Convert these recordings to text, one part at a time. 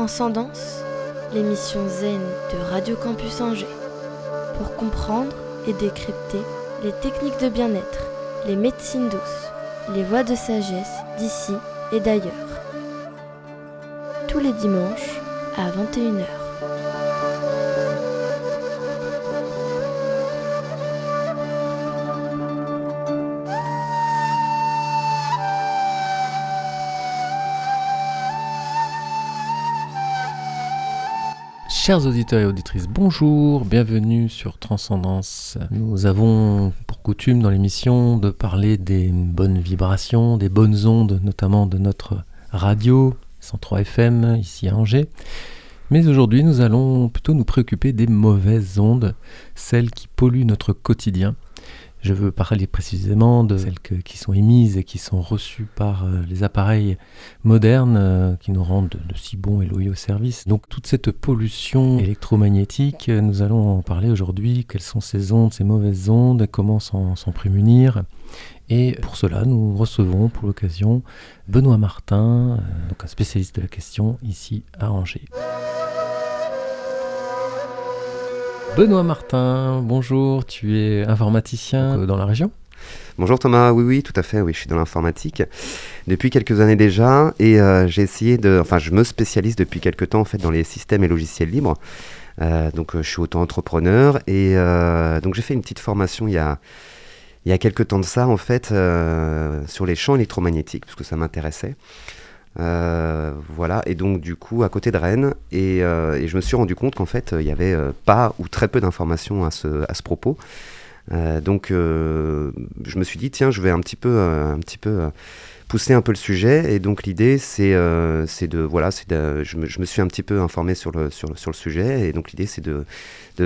Transcendance, l'émission zen de Radio Campus Angers. Pour comprendre et décrypter les techniques de bien-être, les médecines douces, les voies de sagesse d'ici et d'ailleurs. Tous les dimanches à 21h. Chers auditeurs et auditrices, bonjour, bienvenue sur Transcendance. Nous avons pour coutume dans l'émission de parler des bonnes vibrations, des bonnes ondes, notamment de notre radio 103 FM ici à Angers. Mais aujourd'hui, nous allons plutôt nous préoccuper des mauvaises ondes, celles qui polluent notre quotidien. Je veux parler précisément de celles qui sont émises et qui sont reçues par euh, les appareils modernes euh, qui nous rendent de, si bons et loyaux services. Donc toute cette pollution électromagnétique, euh, nous allons en parler aujourd'hui. Quelles sont ces ondes, ces mauvaises ondes, comment s'en prémunir? Et pour cela, nous recevons pour l'occasion Benoît Martin, donc un spécialiste de la question ici à Angers. Benoît Martin, bonjour, tu es informaticien euh, dans la région Bonjour Thomas, oui oui tout à fait, oui je suis dans l'informatique depuis quelques années déjà et euh, j'ai essayé de, enfin je me spécialise depuis quelques temps en fait dans les systèmes et logiciels libres. Euh, donc je suis auto-entrepreneur et donc j'ai fait une petite formation il y a il y a quelques temps de ça en fait sur les champs électromagnétiques parce que ça m'intéressait. Euh, voilà, et donc du coup à côté de Rennes, et, euh, je me suis rendu compte qu'en fait il n'y avait euh, pas ou très peu d'informations à ce, à ce propos. donc je me suis dit tiens je vais un petit peu, un petit peu pousser un peu le sujet, et donc l'idée c'est de voilà, c'est je me, je, me, suis un petit peu informé sur le, sur, sur le sujet, et donc l'idée c'est de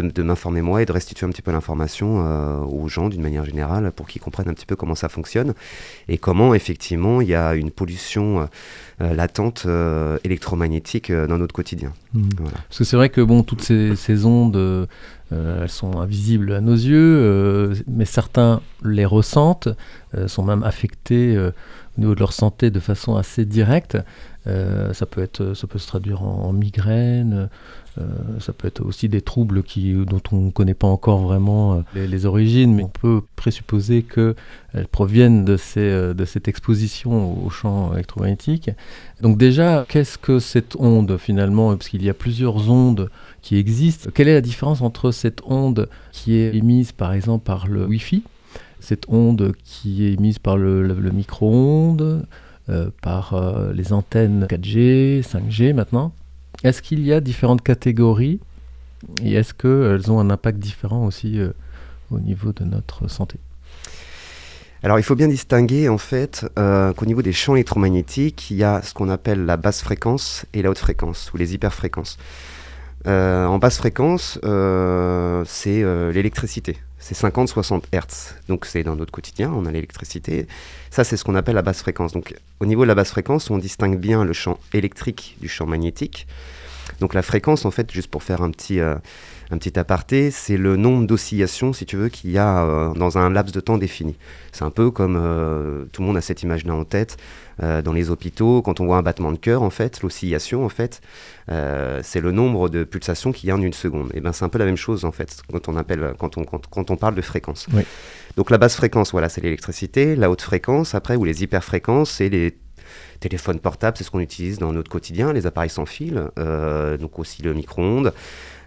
de, m'informer moi et de restituer un petit peu l'information euh, aux gens d'une manière générale pour qu'ils comprennent un petit peu comment ça fonctionne et comment effectivement il y a une pollution euh, euh, latente électromagnétique dans notre quotidien. Mmh. Parce que c'est vrai que bon, toutes ces, ces ondes, elles sont invisibles à nos yeux, mais certains les ressentent, sont même affectés au niveau de leur santé de façon assez directe. ça, peut être, ça peut se traduire en migraine, euh, ça peut être aussi des troubles qui, dont on ne connaît pas encore vraiment euh, les, origines, mais on peut présupposer qu'elles proviennent de, ces, euh, de cette exposition au champ électromagnétique. Donc déjà, qu'est-ce que cette onde finalement? Parce qu'il y a plusieurs ondes qui existent. Quelle est la différence entre cette onde qui est émise par exemple par le Wi-Fi, cette onde qui est émise par le, micro-ondes, par les antennes 4G, 5G maintenant. Est-ce qu'il y a différentes catégories et est-ce qu'elles ont un impact différent aussi euh, au niveau de notre santé? Alors il faut bien distinguer en fait euh, qu'au niveau des champs électromagnétiques, il y a ce qu'on appelle la basse fréquence et la haute fréquence, ou les hyperfréquences. Euh, en basse fréquence, c'est l'électricité, c'est 50-60 Hertz. Donc c'est dans notre quotidien, on a l'électricité. Ça c'est ce qu'on appelle la basse fréquence. Donc au niveau de la basse fréquence, on distingue bien le champ électrique du champ magnétique. Donc la fréquence, en fait, juste pour faire un petit, euh, un petit aparté, c'est le nombre d'oscillations, si tu veux, qu'il y a euh, dans un laps de temps défini. C'est un peu comme euh, tout le monde a cette image-là en tête. dans les hôpitaux, quand on voit un battement de cœur, en fait, l'oscillation, en fait, c'est le nombre de pulsations qu'il y a en une seconde. Et ben c'est un peu la même chose, en fait, quand on, appelle, quand on, quand, on parle de fréquence. Donc la basse fréquence, voilà, c'est l'électricité. La haute fréquence, après, ou les hyperfréquences, c'est les téléphone portable, c'est ce qu'on utilise dans notre quotidien, les appareils sans fil, euh, donc aussi le micro-ondes.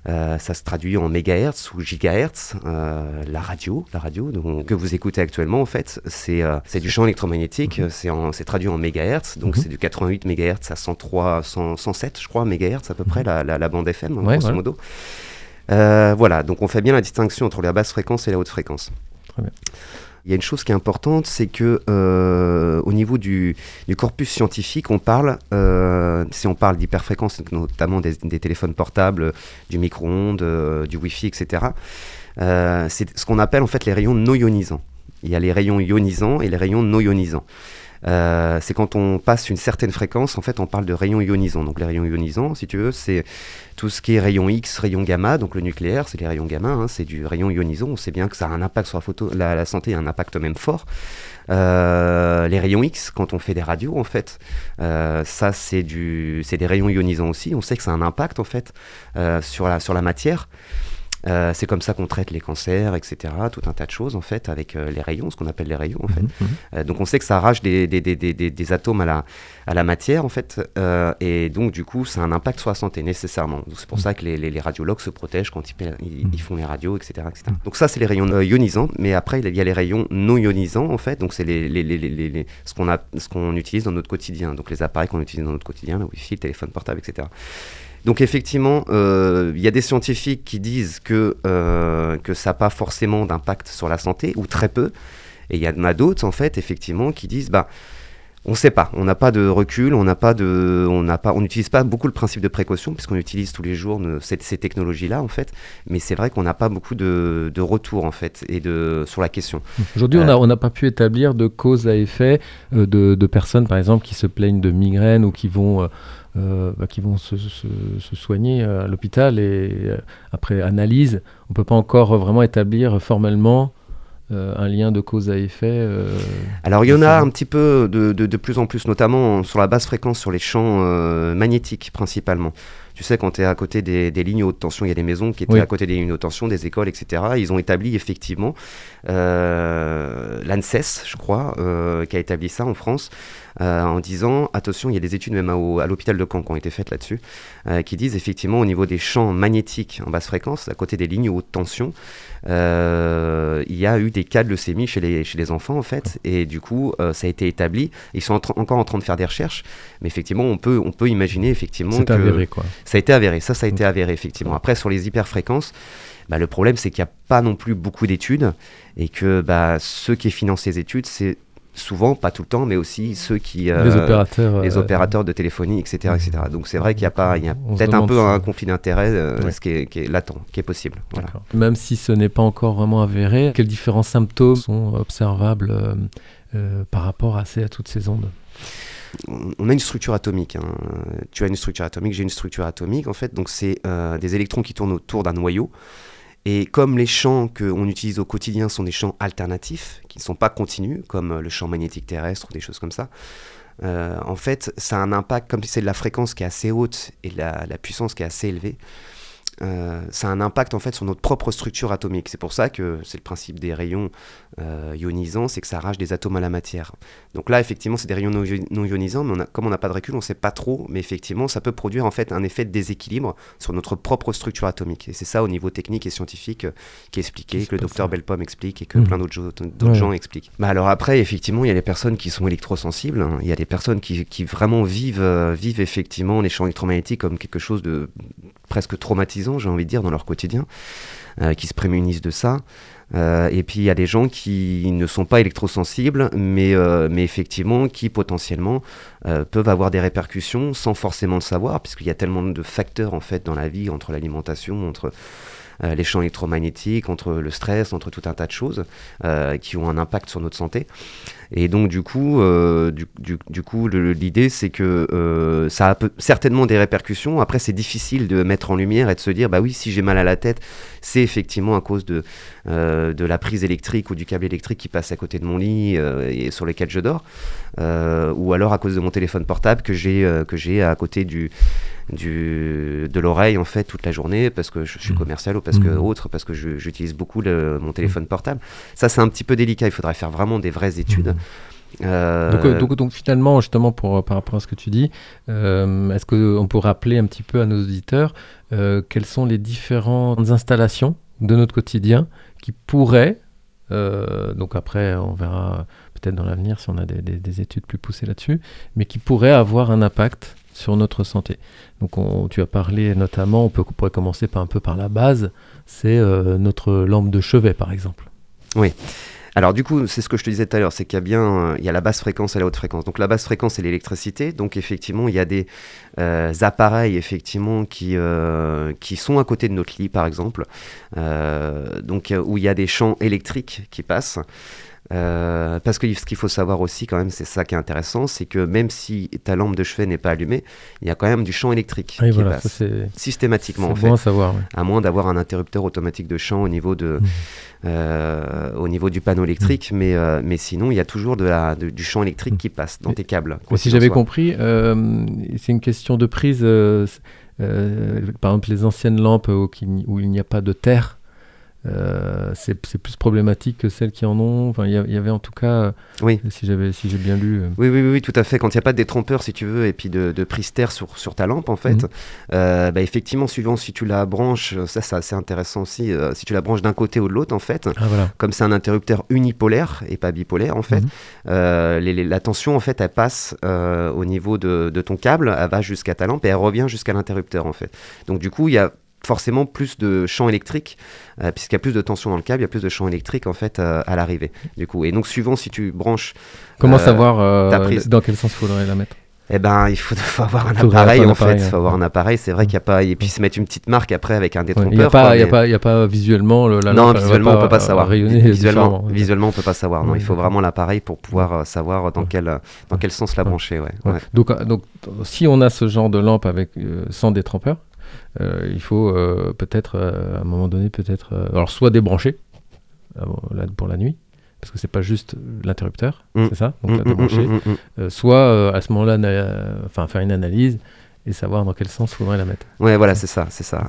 Euh, ça se traduit en mégahertz ou gigahertz. Euh, la radio, la radio donc, que vous écoutez actuellement, en fait, c'est c'est du champ électromagnétique. Mhm. C'est traduit en mégahertz. Donc, mhm. c'est du 88 mégahertz à 103, 107, je crois, mégahertz à peu près, mhm. la, la, bande FM, grosso modo. voilà, donc on fait bien la distinction entre la basse fréquence et la haute fréquence. Très bien. Il y a une chose qui est importante, c'est que euh, au niveau du, corpus scientifique, on parle, euh, si on parle d'hyperfréquence, notamment des, téléphones portables, du micro-ondes, euh, du Wi-Fi, etc. c'est ce qu'on appelle en fait les rayons non ionisants. Il y a les rayons ionisants et les rayons non ionisants. Euh, c'est quand on passe une certaine fréquence, en fait, on parle de rayons ionisants. Donc les rayons ionisants, si tu veux, c'est tout ce qui est rayon X, rayon gamma, donc le nucléaire, c'est les rayons gamma, hein, c'est du rayon ionisant. On sait bien que ça a un impact sur la, photo, santé, un impact même fort. Euh, les rayons X, quand on fait des radios, en fait, euh, ça c'est des rayons ionisants aussi. On sait que ça a un impact en fait sur la matière. Euh, c'est comme ça qu'on traite les cancers, etc. Tout un tas de choses en fait avec euh, les rayons, ce qu'on appelle les rayons en fait. Mhm, mhm. Euh, donc on sait que ça arrache des, des, des, des, atomes à la, à la matière en fait, et donc du coup ça a un impact sur la santé nécessairement. C'est pour mhm. ça que les, les, radiologues se protègent quand ils, ils, font les radios, etc. etc. Donc ça c'est les rayons ionisants, mais après il y a les rayons non ionisants en fait. Donc c'est les, les, ce qu'on a, ce qu'on utilise dans notre quotidien. Donc les appareils qu'on utilise dans notre quotidien, le wifi, le téléphone portable, etc. Donc effectivement, euh, il y a des scientifiques qui disent que, euh, que ça n'a pas forcément d'impact sur la santé, ou très peu. Et il y en a d'autres, en fait, effectivement, qui disent, bah, on ne sait pas, on n'a pas de recul, on n'a pas de, on n'a pas, on n'utilise pas beaucoup le principe de précaution puisqu'on utilise tous les jours ces, technologies-là en fait. Mais c'est vrai qu'on n'a pas beaucoup de, de retour en fait et de sur la question. Aujourd'hui, on n'a pas pu établir de cause à effet euh, de, de, personnes par exemple qui se plaignent de migraines ou qui vont euh, bah, qui vont se, soigner euh, à l'hôpital et euh, après analyse, on ne peut pas encore vraiment établir formellement un lien de cause à effet Alors il y en a un petit peu de, de, plus en plus, notamment sur la basse fréquence, sur les champs magnétiques principalement. Tu sais, quand tu es à côté des, lignes haute tension, il y a des maisons qui étaient à côté des lignes haute tension, des écoles, etc. Ils ont établi effectivement, l'ANSES, je crois, qui a établi ça en France, euh, en disant attention, il y a des études même à, l'hôpital de Caen qui ont été faites là-dessus, euh, qui disent effectivement au niveau des champs magnétiques en basse fréquence, à côté des lignes haute tension, euh, il y a eu des cas de leucémie chez les, chez les enfants en fait, et du coup ça a été établi. Ils sont encore en train de faire des recherches, mais effectivement on peut, on peut imaginer effectivement que avéré, quoi. ça a été avéré. Ça, ça a été avéré effectivement. Après sur les hyperfréquences. Bah, le problème, c'est qu'il n'y a pas non plus beaucoup d'études et que bah, ceux qui financent ces études, c'est souvent, pas tout le temps, mais aussi ceux qui... Euh, les opérateurs. Les euh, opérateurs de téléphonie, etc. etc. Donc c'est vrai qu'il y a, pas, il y a peut-être un peu un conflit d'intérêt, euh, ce qui est, qui est, latent, qui est possible. Voilà. Même si ce n'est pas encore vraiment avéré, quels différents symptômes sont observables par rapport à, ces, à toutes ces ondes? On a une structure atomique. Hein. Tu as une structure atomique, j'ai une structure atomique. En fait, donc c'est des électrons qui tournent autour d'un noyau. Et comme les champs qu'on utilise au quotidien sont des champs alternatifs, qui ne sont pas continus, comme euh, le champ magnétique terrestre ou des choses comme ça, euh, en fait, ça a un impact, comme c'est de la fréquence qui est assez haute et la, la puissance qui est assez élevée, euh, ça a un impact en fait sur notre propre structure atomique. C'est pour ça que c'est le principe des rayons euh, ionisants, c'est que ça arrache des atomes à la matière. Donc là, effectivement, c'est des rayons non, ionisants, mais comme on n'a pas de recul, on ne sait pas trop, mais effectivement, ça peut produire en fait un effet de déséquilibre sur notre propre structure atomique. Et c'est ça au niveau technique et scientifique euh, qui est expliqué, que le docteur Belpom explique et que mmh. plein d'autres gens expliquent. Bah alors après, effectivement, il y a les personnes qui sont électrosensibles, hein. il y a des personnes qui, qui vraiment vivent, vivent effectivement les champs électromagnétiques comme quelque chose de presque traumatisant, j'ai envie de dire, dans leur quotidien, euh, qui se prémunissent de ça. Euh, et puis il y a des gens qui ne sont pas électrosensibles, mais, euh, mais effectivement qui potentiellement peuvent avoir des répercussions sans forcément le savoir, puisqu'il y a tellement de facteurs en fait dans la vie, entre l'alimentation, entre les champs électromagnétiques, entre le stress, entre tout un tas de choses qui ont un impact sur notre santé. Et donc, du coup, euh, du, du, coup l'idée, c'est que euh, ça a certainement des répercussions. Après, c'est difficile de mettre en lumière et de se dire, bah oui, si j'ai mal à la tête, c'est effectivement à cause de, euh, de la prise électrique ou du câble électrique qui passe à côté de mon lit et sur lequel je dors. ou alors à cause de mon téléphone portable que j'ai que j'ai à côté du, du, de l'oreille en fait toute la journée parce que je suis mmh. commercial ou parce que mmh. autre parce que j'utilise beaucoup mon téléphone portable. Ça c'est un petit peu délicat. Il faudrait faire vraiment des vraies études. Euh, euh, donc, donc, finalement, justement, pour, par rapport à ce que tu dis, euh, est-ce qu'on peut rappeler un petit peu à nos auditeurs quelles sont les différentes installations de notre quotidien qui pourraient, donc après on verra peut-être dans l'avenir si on a des, des, études plus poussées là-dessus, mais qui pourraient avoir un impact sur notre santé. Donc on, tu as parlé notamment, on, peut, on pourrait commencer par un peu par la base, c'est notre lampe de chevet par exemple. Oui. Alors du coup, c'est ce que je te disais tout à l'heure, c'est qu'il y a bien, euh, il y a la basse fréquence et la haute fréquence. Donc la basse fréquence, c'est l'électricité. Donc effectivement, il y a des euh, appareils effectivement qui euh, qui sont à côté de notre lit, par exemple, donc où il y a des champs électriques qui passent. Euh, parce que ce qu'il faut savoir aussi, quand même, c'est ça qui est intéressant, c'est que même si ta lampe de chevet n'est pas allumée, il y a quand même du champ électrique Oui, qui voilà, passe ça, systématiquement, en fait. bon à savoir. ouais. À moins d'avoir un interrupteur automatique de champ au niveau, de, Mhm. euh, au niveau du panneau électrique, mais, euh, mais sinon, il y a toujours de la, de- du champ électrique Mhm. qui passe dans Mais- tes câbles. Mais si j'avais compris, c'est une question de prise. par exemple, les anciennes lampes où il n'y a pas de terre, euh, c'est c'est plus problématique que celles qui en ont. Enfin, il y, avait en tout cas, euh, Oui. si j'avais, si j'ai bien lu. euh, Oui, oui, oui, oui, tout à fait. Quand il n'y a pas de détrompeur, si tu veux, et puis de, de prise terre sur, sur ta lampe, en fait, Mhm. euh, bah, effectivement, suivant si tu la branches, ça c'est assez intéressant aussi, si tu la branches d'un côté ou de l'autre, en fait, Ah voilà. comme c'est un interrupteur unipolaire et pas bipolaire, en fait, Mhm. les- les- la tension, en fait, elle passe au niveau de, de ton câble, elle va jusqu'à ta lampe et elle revient jusqu'à l'interrupteur, en fait. Donc, du coup, il y a forcément plus de champ électrique, euh, puisqu'il y a plus de tension dans le câble, il y a plus de champ électrique, en fait, euh, à l'arrivée, du coup. Et donc, suivant si tu branches Comment Euh, savoir ta prise. dans quel sens faudrait la mettre? Eh ben, il faut, faut avoir un appareil en fait. Il faut avoir un appareil. C'est vrai qu'il n'y a pas. Et puis se mettre une petite marque après avec un détrompeur. Il n'y a, quoi, pas- y a, pas- y a pas visuellement le, la non, lampe, visuellement, on peut pas savoir. Visuellement, visuellement, on peut pas savoir. Non, Ouais, il faut vraiment l'appareil pour pouvoir savoir dans Ouais. quel dans quel sens la brancher. Ouais. Donc, donc, si on a ce genre de lampe avec sans détrompeur, euh, il faut euh, peut-être euh, à un moment donné peut-être alors soit débrancher pour la nuit parce que c'est pas juste l'interrupteur, Mm. c'est ça, donc Mm, la mm, débrancher. soit à ce moment-là, enfin faire une analyse et savoir dans quel sens faudrait la mettre. Ouais, voilà, c'est ça, c'est ça.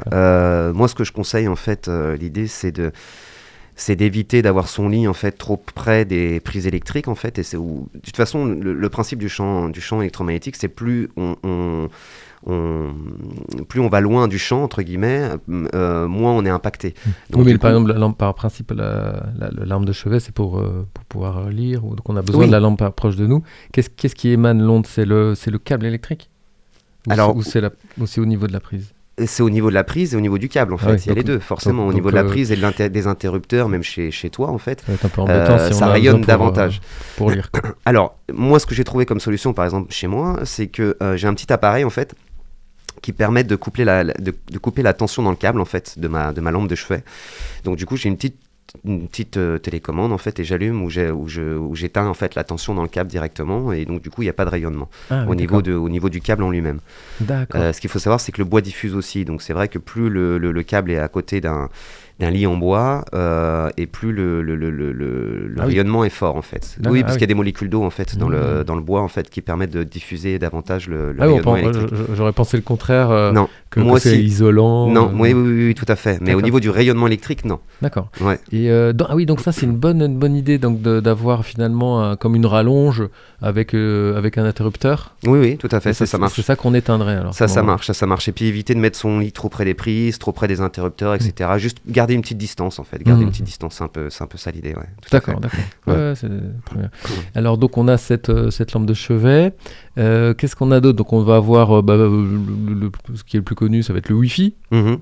Moi, ce que je conseille en fait, l'idée, c'est de c'est d'éviter d'avoir son lit en fait trop près des prises électriques en fait et c'est où de toute façon le, le principe du champ du champ électromagnétique c'est plus on, on- on- plus on va loin du champ entre guillemets euh, moins on est impacté Donc, oui, mais par exemple, la lampe par principe, la, la- la lampe de chevet, c'est pour, euh, pour pouvoir euh, lire, donc on a besoin Oui. de la lampe proche de nous. Qu'est-ce qu'est-ce qui émane l'onde C'est le, c'est le câble électrique? Ou Alors- c'est- ou c'est au niveau de la prise? C'est au niveau de la prise et au niveau du câble en fait Ah oui, il y a les deux forcément donc- au niveau de la prise et de des interrupteurs même chez, chez toi en fait Ça va être un peu embêtant Euh, si on ça a rayonne pour, euh, davantage. pour lire. Alors, moi, ce que j'ai trouvé comme solution, par exemple, chez moi, c'est que euh, j'ai un petit appareil, en fait, qui permet de, coupler la, de, de couper la tension dans le câble, en fait, de ma, de ma lampe de chevet. Donc, du coup, j'ai une petite une petite euh, télécommande en fait et j'allume ou j'éteins en fait la tension dans le câble directement et donc du coup il n'y a pas de rayonnement Ah, au niveau de au niveau du câble en lui-même euh, ce qu'il faut savoir, c'est que le bois diffuse aussi. Donc c'est vrai que plus le, le- le câble est à côté d'un d'un lit en bois, euh, et plus le, le, le, le- Ah oui. rayonnement est fort en fait. Ah, oui, ah parce oui. qu'il y a des molécules d'eau en fait dans, le, Mmh. dans le bois en fait qui permettent de diffuser davantage le, le Ah oui, on rayonnement électrique. j'aurais pensé le contraire, euh, Non, que, moi que c'est isolant. non, euh, oui, oui, oui, oui, tout à fait. Mais au niveau du rayonnement électrique, non. D'accord. Ouais. Et euh, dans- ah oui, donc ça c'est une bonne, une bonne idée donc d'avoir finalement un- comme une rallonge avec, avec un interrupteur. Oui, oui, tout à fait. Et Ça, ça marche. C'est ça qu'on éteindrait alors. Ça, ça marche, ça, ça marche. Et puis éviter de mettre son lit trop près des prises, trop près des interrupteurs, etc. Juste garder une petite distance, en fait. Garder une petite distance, c'est un peu, c'est un peu ça l'idée, ouais. D'accord, d'accord. Ouais. Ouais. Alors donc on a cette, euh, cette lampe de chevet. Euh, Qu'est-ce qu'on a d'autre? Donc on va avoir euh, bah, le- le- le- ce qui est le plus connu, ça va être le Wi-Fi. Mhm.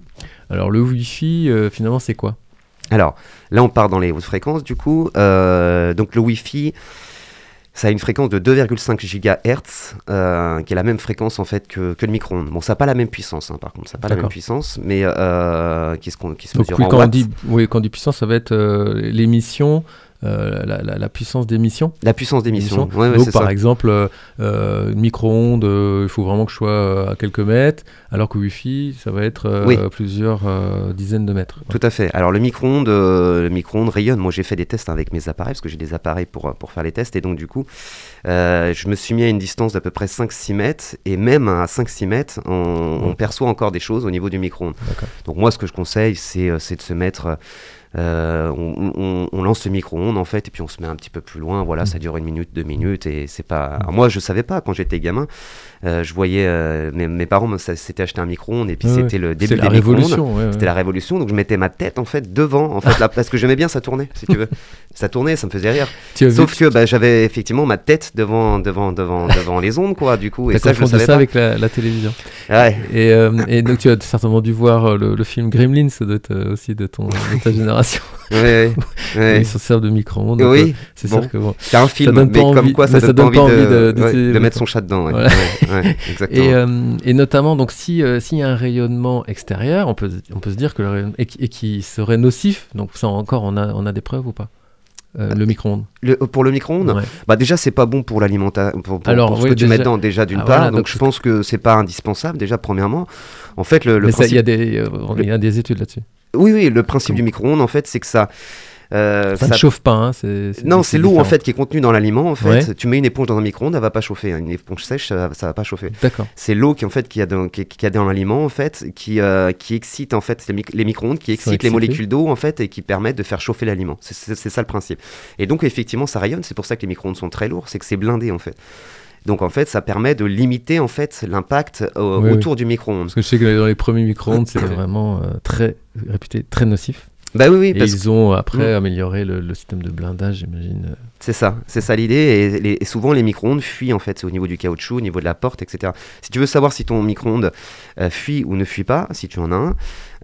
Alors le Wi-Fi, euh, finalement c'est quoi? Alors, là, on part dans les hautes fréquences, du coup. Euh, donc, le Wi-Fi, ça a une fréquence de 2,5 GHz, euh, qui est la même fréquence, en fait, que, que le micro-ondes. Bon, ça n'a pas la même puissance, hein, par contre. Ça n'a pas la même puissance, mais euh, qui, se, qui se Donc mesure oui, en quand, on dit, oui, quand on dit puissance, ça va être euh, l'émission, euh, la, la- la puissance d'émission. La puissance d'émission. Émission. Ouais, ouais, Donc par ça. exemple, euh, euh, micro-ondes, euh, il faut vraiment que je sois à quelques mètres, alors que Wi-Fi, ça va être Oui. plusieurs dizaines de mètres. Tout à fait. Alors le micro-ondes, micro-ondes rayonne. Moi j'ai fait des tests avec mes appareils parce que j'ai des appareils pour, pour faire les tests et donc du coup je me suis mis à une distance d'à peu près 5-6 mètres et même à 5-6 mètres on, perçoit encore des choses au niveau du micro-ondes. Donc moi ce que je conseille c'est c'est de se mettre... euh, on, on- on lance le micro-ondes en fait et puis on se met un petit peu plus loin. Voilà, Mm. ça dure une minute, deux minutes et c'est pas. Alors, moi je savais pas quand j'étais gamin. Euh, je voyais euh, mes, mes parents s'étaient acheté un micro-ondes et puis Ouais, c'était le début la des micro-ondes. révolution. ouais. C'était la révolution, donc je mettais ma tête en fait devant, en fait, là, parce que j'aimais bien ça tournait, si tu veux. Ça tournait, ça me faisait rire. Sauf que bah, j'avais effectivement ma tête devant, devant, devant, devant les ondes, quoi, du coup. Et ça, je le confondu savais ça pas. avec la, la télévision. Ouais. Et, et donc tu as certainement dû voir le, le film Gremlins, ça doit être aussi de, ton, de ta génération. Ouais, ouais, ouais. Ils se servent de micro-ondes. donc, euh, Oui, c'est bon. sûr que bon. c'est un film, mais comme quoi ça donne, ça donne pas envie de, de- de mettre son chat dedans. Voilà. Et, euh, et notamment, donc, si, euh, s'il y a un rayonnement extérieur, on peut, on peut se dire que le rayonnement, et, qui- et qui serait nocif, donc ça encore, on a, on a des preuves ou pas euh, le micro-ondes? pour le micro-ondes, Ouais. bah déjà c'est pas bon pour l'alimentation, pour, pour- Alors, pour ce oui, que tu mets déjà- dedans déjà d'une Ah, part. voilà, donc donc je pense que c'est pas indispensable déjà premièrement. En fait le, le ça, y, a principe, des, euh, il y a des études là-dessus. Oui oui le principe du micro-ondes en fait c'est que ça euh, Ça, ça- ne chauffe pas. Hein, Non, c'est l'eau en fait qui est contenue dans l'aliment. En fait, Ouais. tu mets une éponge dans un micro-ondes, elle va pas chauffer. hein. Une éponge sèche, ça, va- ça va pas chauffer. D'accord. C'est l'eau qui en fait qui a dans, qui, qui a dans l'aliment en fait, qui, euh, qui excite en fait les, mic- les micro-ondes, qui excitent les molécules d'eau en fait et qui permettent de faire chauffer l'aliment. C'est ça le principe. Et donc effectivement, ça rayonne. C'est pour ça que les micro-ondes sont très lourds, c'est que c'est blindé en fait. Donc en fait, ça permet de limiter en fait l'impact euh, Oui, autour du micro-ondes. Parce que je sais que dans les premiers micro-ondes, c'était vraiment euh, très réputé, très nocif. Bah oui, oui, Et parce ils ont après Mm. amélioré le, le système de blindage, j'imagine. C'est ça, c'est ça l'idée. Et, les- et souvent, les micro-ondes fuient en fait, c'est au niveau du caoutchouc, au niveau de la porte, etc. Si tu veux savoir si ton micro-ondes euh, fuit ou ne fuit pas, si tu en as un,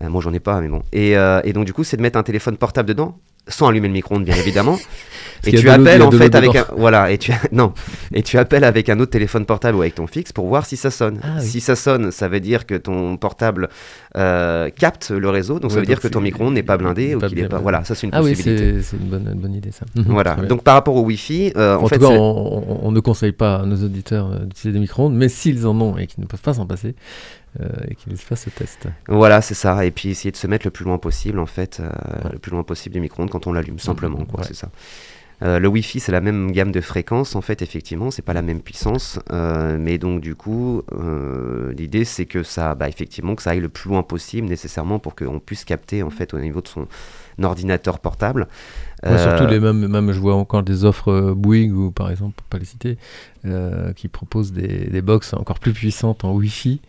euh, moi j'en ai pas, mais bon. Et, euh, et donc, du coup, c'est de mettre un téléphone portable dedans, sans allumer le micro-ondes, bien évidemment. et tu appelles en fait avec un, voilà, et tu non, et tu appelles avec un autre téléphone portable ou avec ton fixe pour voir si ça sonne. Ah oui. Si ça sonne, ça veut dire que ton portable euh, capte le réseau, donc ça veut dire que ton micro-ondes n'est pas blindé ou qu'il est pas. Voilà, ça c'est une Ah oui, possibilité. c'est, c'est une, bonne, une bonne idée ça. Voilà. Très bien. Donc par rapport au Wi-Fi, euh, en, en fait, tout cas, on, on- ne conseille pas à nos auditeurs euh, d'utiliser des micro-ondes, mais s'ils en ont et qu'ils ne peuvent pas s'en passer, et qu'ils fassent ce test. Voilà, c'est ça. Et puis essayer de se mettre le plus loin possible, en fait, euh, le plus loin possible du micro-ondes quand on l'allume, simplement, quoi, Ouais. c'est ça. Euh, le Wi-Fi, c'est la même gamme de fréquences, en fait, effectivement, c'est pas la même puissance, euh, mais donc du coup, euh, l'idée c'est que ça, bah, effectivement, que ça aille le plus loin possible, nécessairement, pour qu'on puisse capter, en fait, au niveau de son ordinateur portable. Ouais, surtout Euh, les mêmes, même je vois encore des offres euh, Bouygues ou par exemple, pour pas les citer, euh, qui proposent des, des box encore plus puissantes en Wi-Fi.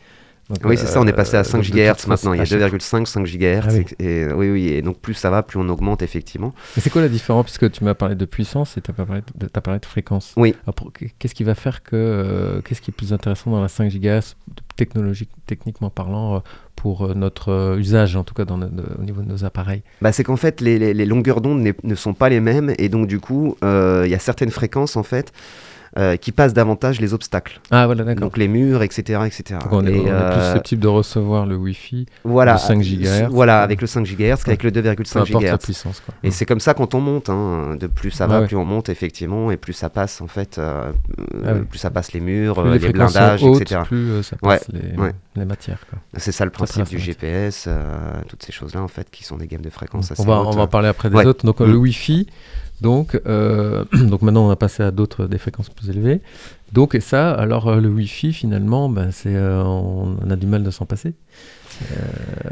Donc, Oui, c'est ça, on est passé à euh, 5 donc de toute GHz maintenant. Il y a à chaque- 2,5, 5 GHz. Ah oui. et, oui, oui, et donc plus ça va, plus on augmente effectivement. Mais c'est quoi la différence? Puisque tu m'as parlé de puissance et tu as parlé de, t'as parlé de fréquence. Oui. Qu'est-ce qui va faire que. euh, Qu'est-ce qui est plus intéressant dans la 5 GHz, technologique, techniquement parlant, euh, pour euh, notre euh, usage, en tout cas dans au niveau de nos appareils? Bah, c'est qu'en fait, les, les- les longueurs d'onde ne sont pas les mêmes, et donc du coup, euh, il y a certaines fréquences en fait euh, qui passent davantage les obstacles, Ah, voilà, d'accord. donc les murs, etc., etc. Donc on est, Et, on est euh, plus susceptible de recevoir le Wi-Fi, voilà, le 5 GHz. Voilà, avec le 5 GHz qu'avec le peu 2,5 importe la GHz. puissance. Quoi. Et c'est comme ça quand on monte, hein, de plus ça va, Ouais, plus on monte effectivement, et plus ça passe en fait, euh, Ah euh, plus ça passe les murs, Plus euh, les blindages, hautes, etc. plus euh, ça Ouais, passe les, ouais. les matières. C'est ça le principe du. GPS, euh, toutes ces choses-là en fait, qui sont des gammes de fréquences assez on, va, hautes. on va en parler après des Ouais. autres. Donc euh, Mm. le Wi-Fi, donc, euh, donc maintenant on a passé à d'autres des fréquences plus élevées. Donc et ça, alors euh, le Wi-Fi finalement, ben, c'est, euh, on, on a du mal de s'en passer.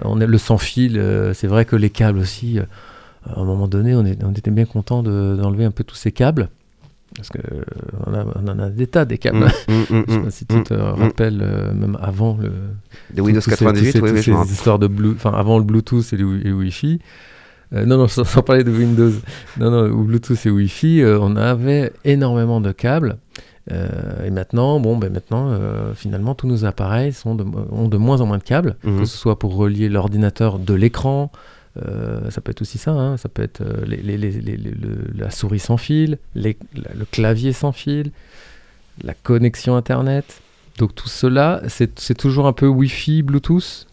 On est le sans fil, euh, c'est vrai que les câbles aussi. à un moment donné, on, est- on était bien content de- d'enlever un peu tous ces câbles. Parce euh, on, a, en a des tas des câbles. Mm, mm, mm, Je sais mm, pas si tu mm. te rappelles, euh, même avant le, De Windows tous ces- 98, tous ces, oui, oui, je ces histoires de blue, avant le Bluetooth et le, Wi- et le Wi-Fi. Euh, non, non, sans, sans parler de Windows. Non, non, ou Bluetooth et Wi-Fi, euh, on avait énormément de câbles. Euh, et maintenant, bon, ben maintenant, finalement, tous nos appareils sont de, ont de moins en moins de câbles, Mhm. que ce soit pour relier l'ordinateur de l'écran. euh, ça peut être aussi ça, hein, ça peut être euh, les- les- les- les- les- le- la souris sans fil, le clavier sans fil, la connexion Internet. Donc tout cela, c'est toujours un peu Wi-Fi, Bluetooth?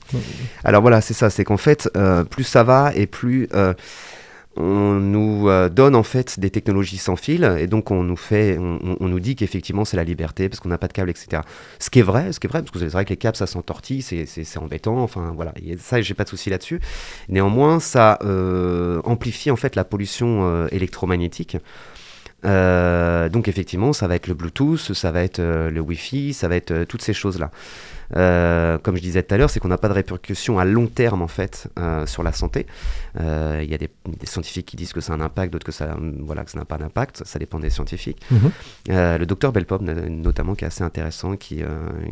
Alors voilà, c'est ça, c'est qu'en fait, euh, plus ça va et plus euh, on nous euh, donne en fait des technologies sans fil et donc on nous fait, on, nous dit qu'effectivement c'est la liberté parce qu'on n'a pas de câble, etc. Ce qui est vrai, ce qui est vrai, parce que c'est vrai que les câbles ça s'entortille, c'est, embêtant, enfin voilà, et ça j'ai pas de souci là-dessus. Néanmoins, ça amplifie en fait la pollution électromagnétique. Euh, donc effectivement, ça va être le Bluetooth, ça va être euh, le Wi-Fi, ça va être euh, toutes ces choses-là. Comme je disais tout à l'heure, c'est qu'on n'a pas de répercussions à long terme en fait sur la santé. Il y a des, des scientifiques qui disent que ça a un impact, d'autres que ça, voilà, que ça n'a pas d'impact. Ça dépend des scientifiques. Mhm. Le docteur Belpop notamment qui est assez intéressant, qui,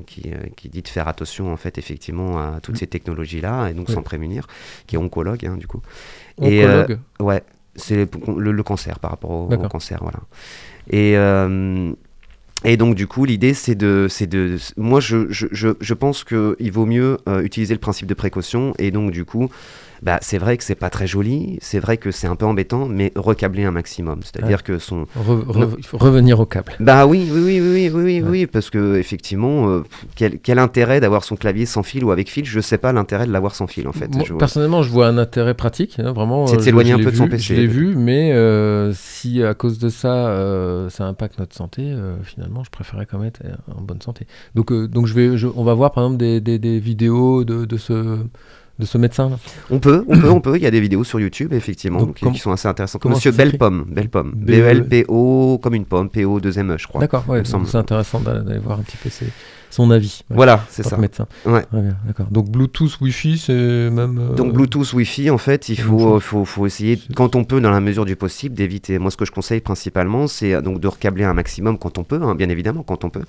qui, qui dit de faire attention en fait effectivement à toutes Mhm. ces technologies là et donc Oui. s'en prémunir, qui est oncologue hein, du coup. Et, Oncologue. Ouais, c'est le, cancer par rapport au, cancer, voilà. Et, euh, Et donc, du coup, l'idée, c'est de, c'est de. Moi, je, je, je, je pense qu'il vaut mieux euh, utiliser le principe de précaution. Et donc, du coup, bah, c'est vrai que c'est pas très joli, c'est vrai que c'est un peu embêtant, mais recabler un maximum. C'est-à-dire que son. Re- re- revenir au câble. Bah oui, oui, oui, oui, oui, oui, Ouais. oui, parce que effectivement, euh, quel, quel intérêt d'avoir son clavier sans fil ou avec fil? Je sais pas l'intérêt de l'avoir sans fil en fait. Moi, Je- personnellement, je vois un intérêt pratique, hein, vraiment. C'est de euh, s'éloigner un peu de son PC. Je l'ai vu, mais euh, si à cause de ça, euh, ça impacte notre santé, finalement, je préférais quand même être en bonne santé. Donc, donc je vais, je- on va voir par exemple des, des- des vidéos de, de ce, de ce médecin. là. On peut, on peut, on peut. Il y a des vidéos sur YouTube effectivement Donc, qui, sont assez intéressantes. Monsieur Bellepomme, Bellepomme, B-E-L-P-O comme une pomme, P-O 2 M je crois. D'accord, ouais, c'est intéressant d'aller voir un petit peu ses- son avis. ouais, Voilà, c'est ça. médecin. Ouais. D'accord. Donc Bluetooth, Wi-Fi, c'est même. euh, Donc Bluetooth, Wi-Fi, en fait, il faut, faut, faut essayer, quand on peut, dans la mesure du possible, d'éviter. Moi, ce que je conseille principalement, c'est euh, donc de recabler un maximum quand on peut, hein, bien évidemment, quand on peut.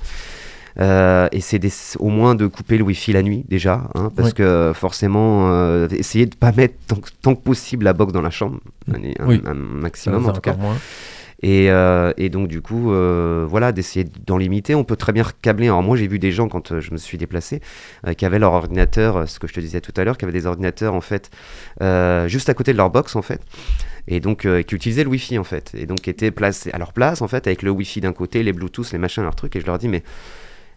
Euh, et c'est au moins de couper le Wi-Fi la nuit déjà, hein, parce Oui. que forcément, euh, essayer de pas mettre tant, que- tant que possible la box dans la chambre, un, un- Oui. un ça, maximum en tout cas. moins. Et, euh, et donc du coup, euh, voilà, d'essayer d'en limiter. On peut très bien recabler. Alors moi, j'ai vu des gens quand euh, je me suis déplacé, qui avaient leur ordinateur, ce que je te disais tout à l'heure, qui avaient des ordinateurs en fait juste à côté de leur box en fait. Et donc qui utilisaient le Wi-Fi en fait, et donc qui étaient placés à leur place en fait avec le Wi-Fi d'un côté, les Bluetooth, les machins, leurs trucs. Et je leur dis mais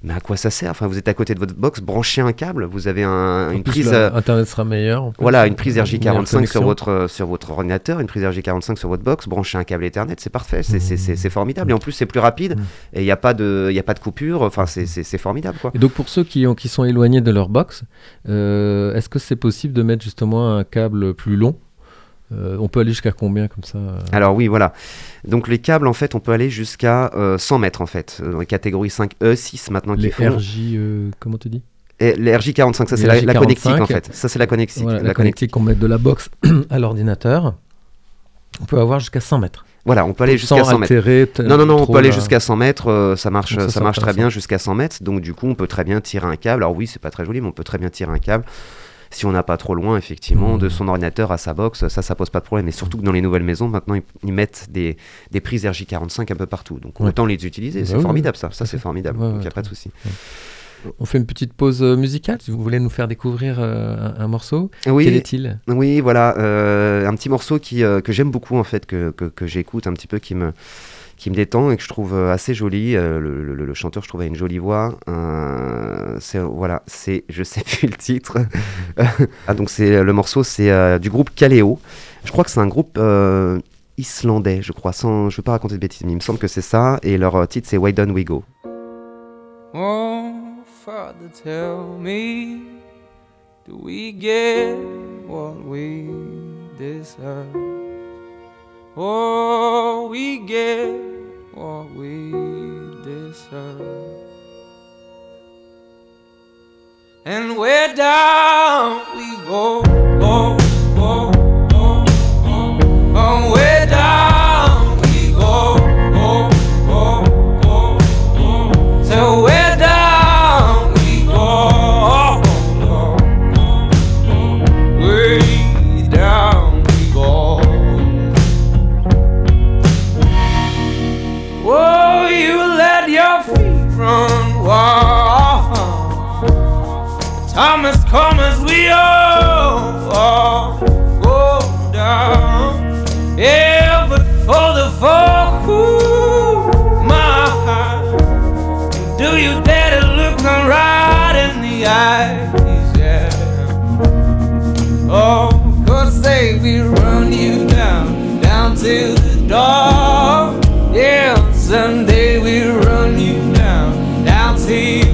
mais à quoi ça sert? Enfin, vous êtes à côté de votre box, branchez un câble. Vous avez un- une plus, prise. euh, Internet sera meilleur. voilà, une prise Meilleure RJ45 sur votre, euh, sur votre ordinateur, une prise RJ45 sur votre box, branchez un câble Ethernet, c'est parfait, c'est c'est- c'est- c'est formidable. Et en plus, c'est plus rapide Mmh. et il n'y a, pas de- y a pas de coupure, enfin, c'est- formidable quoi. Et donc pour ceux qui, ont, qui sont éloignés de leur box, euh, est-ce que c'est possible de mettre justement un câble plus long Euh, On peut aller jusqu'à combien comme ça euh Alors, oui, voilà. Donc, les câbles, en fait, on peut aller jusqu'à euh, 100 mètres en fait, euh, dans les catégories 5E, 6 maintenant qui font. RJ, euh, comment tu dis Et les RJ45, ça c'est la, la RJ45, connectique en fait. Ça c'est la connectique. Voilà, la La connectique qu'on met de la box à l'ordinateur. On peut avoir jusqu'à 100 mètres. Voilà, on peut aller jusqu'à Sans 100 mètres. Non, non, non, on peut aller jusqu'à 100 mètres, ça marche, ça, ça, marche très bien jusqu'à 100 mètres. Donc du coup, on peut très bien tirer un câble. Alors oui, c'est pas très joli, mais on peut très bien tirer un câble. Si on n'a pas trop loin, effectivement, de son ordinateur à sa box, ça, ça pose pas de problème. Et surtout que dans les nouvelles maisons, maintenant, ils, ils mettent des, des prises RJ45 un peu partout. Donc Ouais. autant les utiliser. Bah c'est oui, formidable, ça. Ça, c'est formidable. Ouais, Donc il n'y a pas de souci. On fait une petite pause euh, musicale si vous voulez nous faire découvrir euh, un, un morceau. Quel Oui, est-il? Oui, voilà. euh, un petit morceau qui, euh, que j'aime beaucoup, en fait, que, que, que j'écoute un petit peu, qui me, qui me détend et que je trouve euh, assez joli. Euh, le, chanteur, je trouve, a une jolie voix. C'est voilà, c'est, je sais plus le titre. ah, donc c'est le morceau, c'est euh, du groupe Kaleo. Je crois que c'est un groupe islandais, je crois. Sans, je veux pas raconter de bêtises, mais il me semble que c'est ça. Et leur titre, c'est Why Don't We Go. Oh, Father, tell me, do we get what we deserve? Oh, we get what we deserve. And where down we go, go, Has come as we all, all go down. Yeah, but for the fall, ooh, my heart. Do you dare to look them right in the eyes? Yeah. Oh, cause they will run you down, down to the door. Yeah, someday we run you down, down till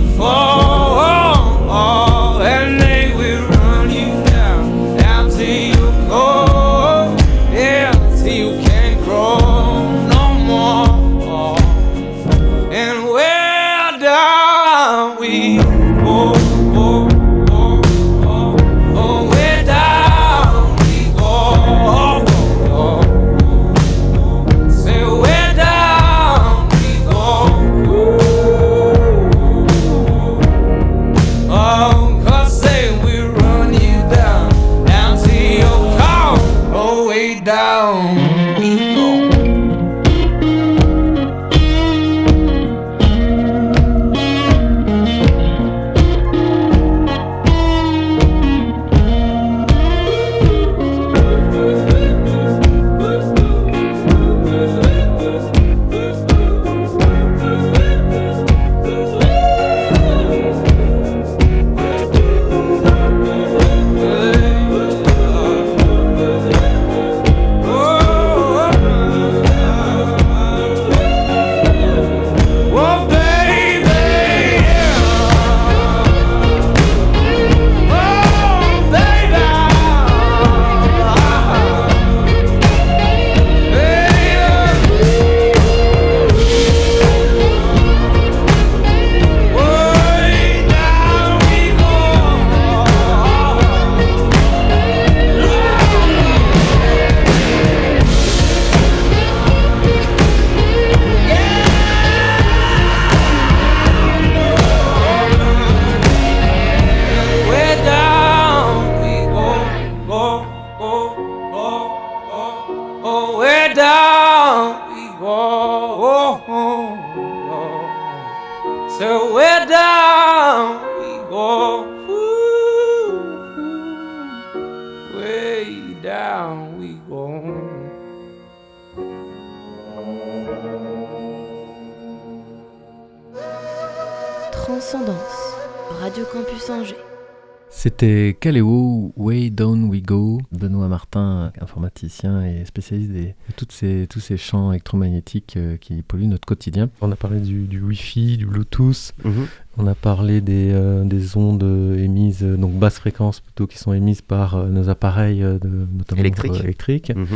C'était Kaleo, Way Down We Go, Benoît Martin, informaticien et spécialiste des, de toutes ces, tous ces champs électromagnétiques euh, qui polluent notre quotidien. On a parlé du, du Wi-Fi, du Bluetooth, Mhm. on a parlé des, euh, des ondes émises, euh, donc basse fréquence plutôt, qui sont émises par euh, nos appareils, euh, de, notamment Électriques. euh, électriques, Mhm.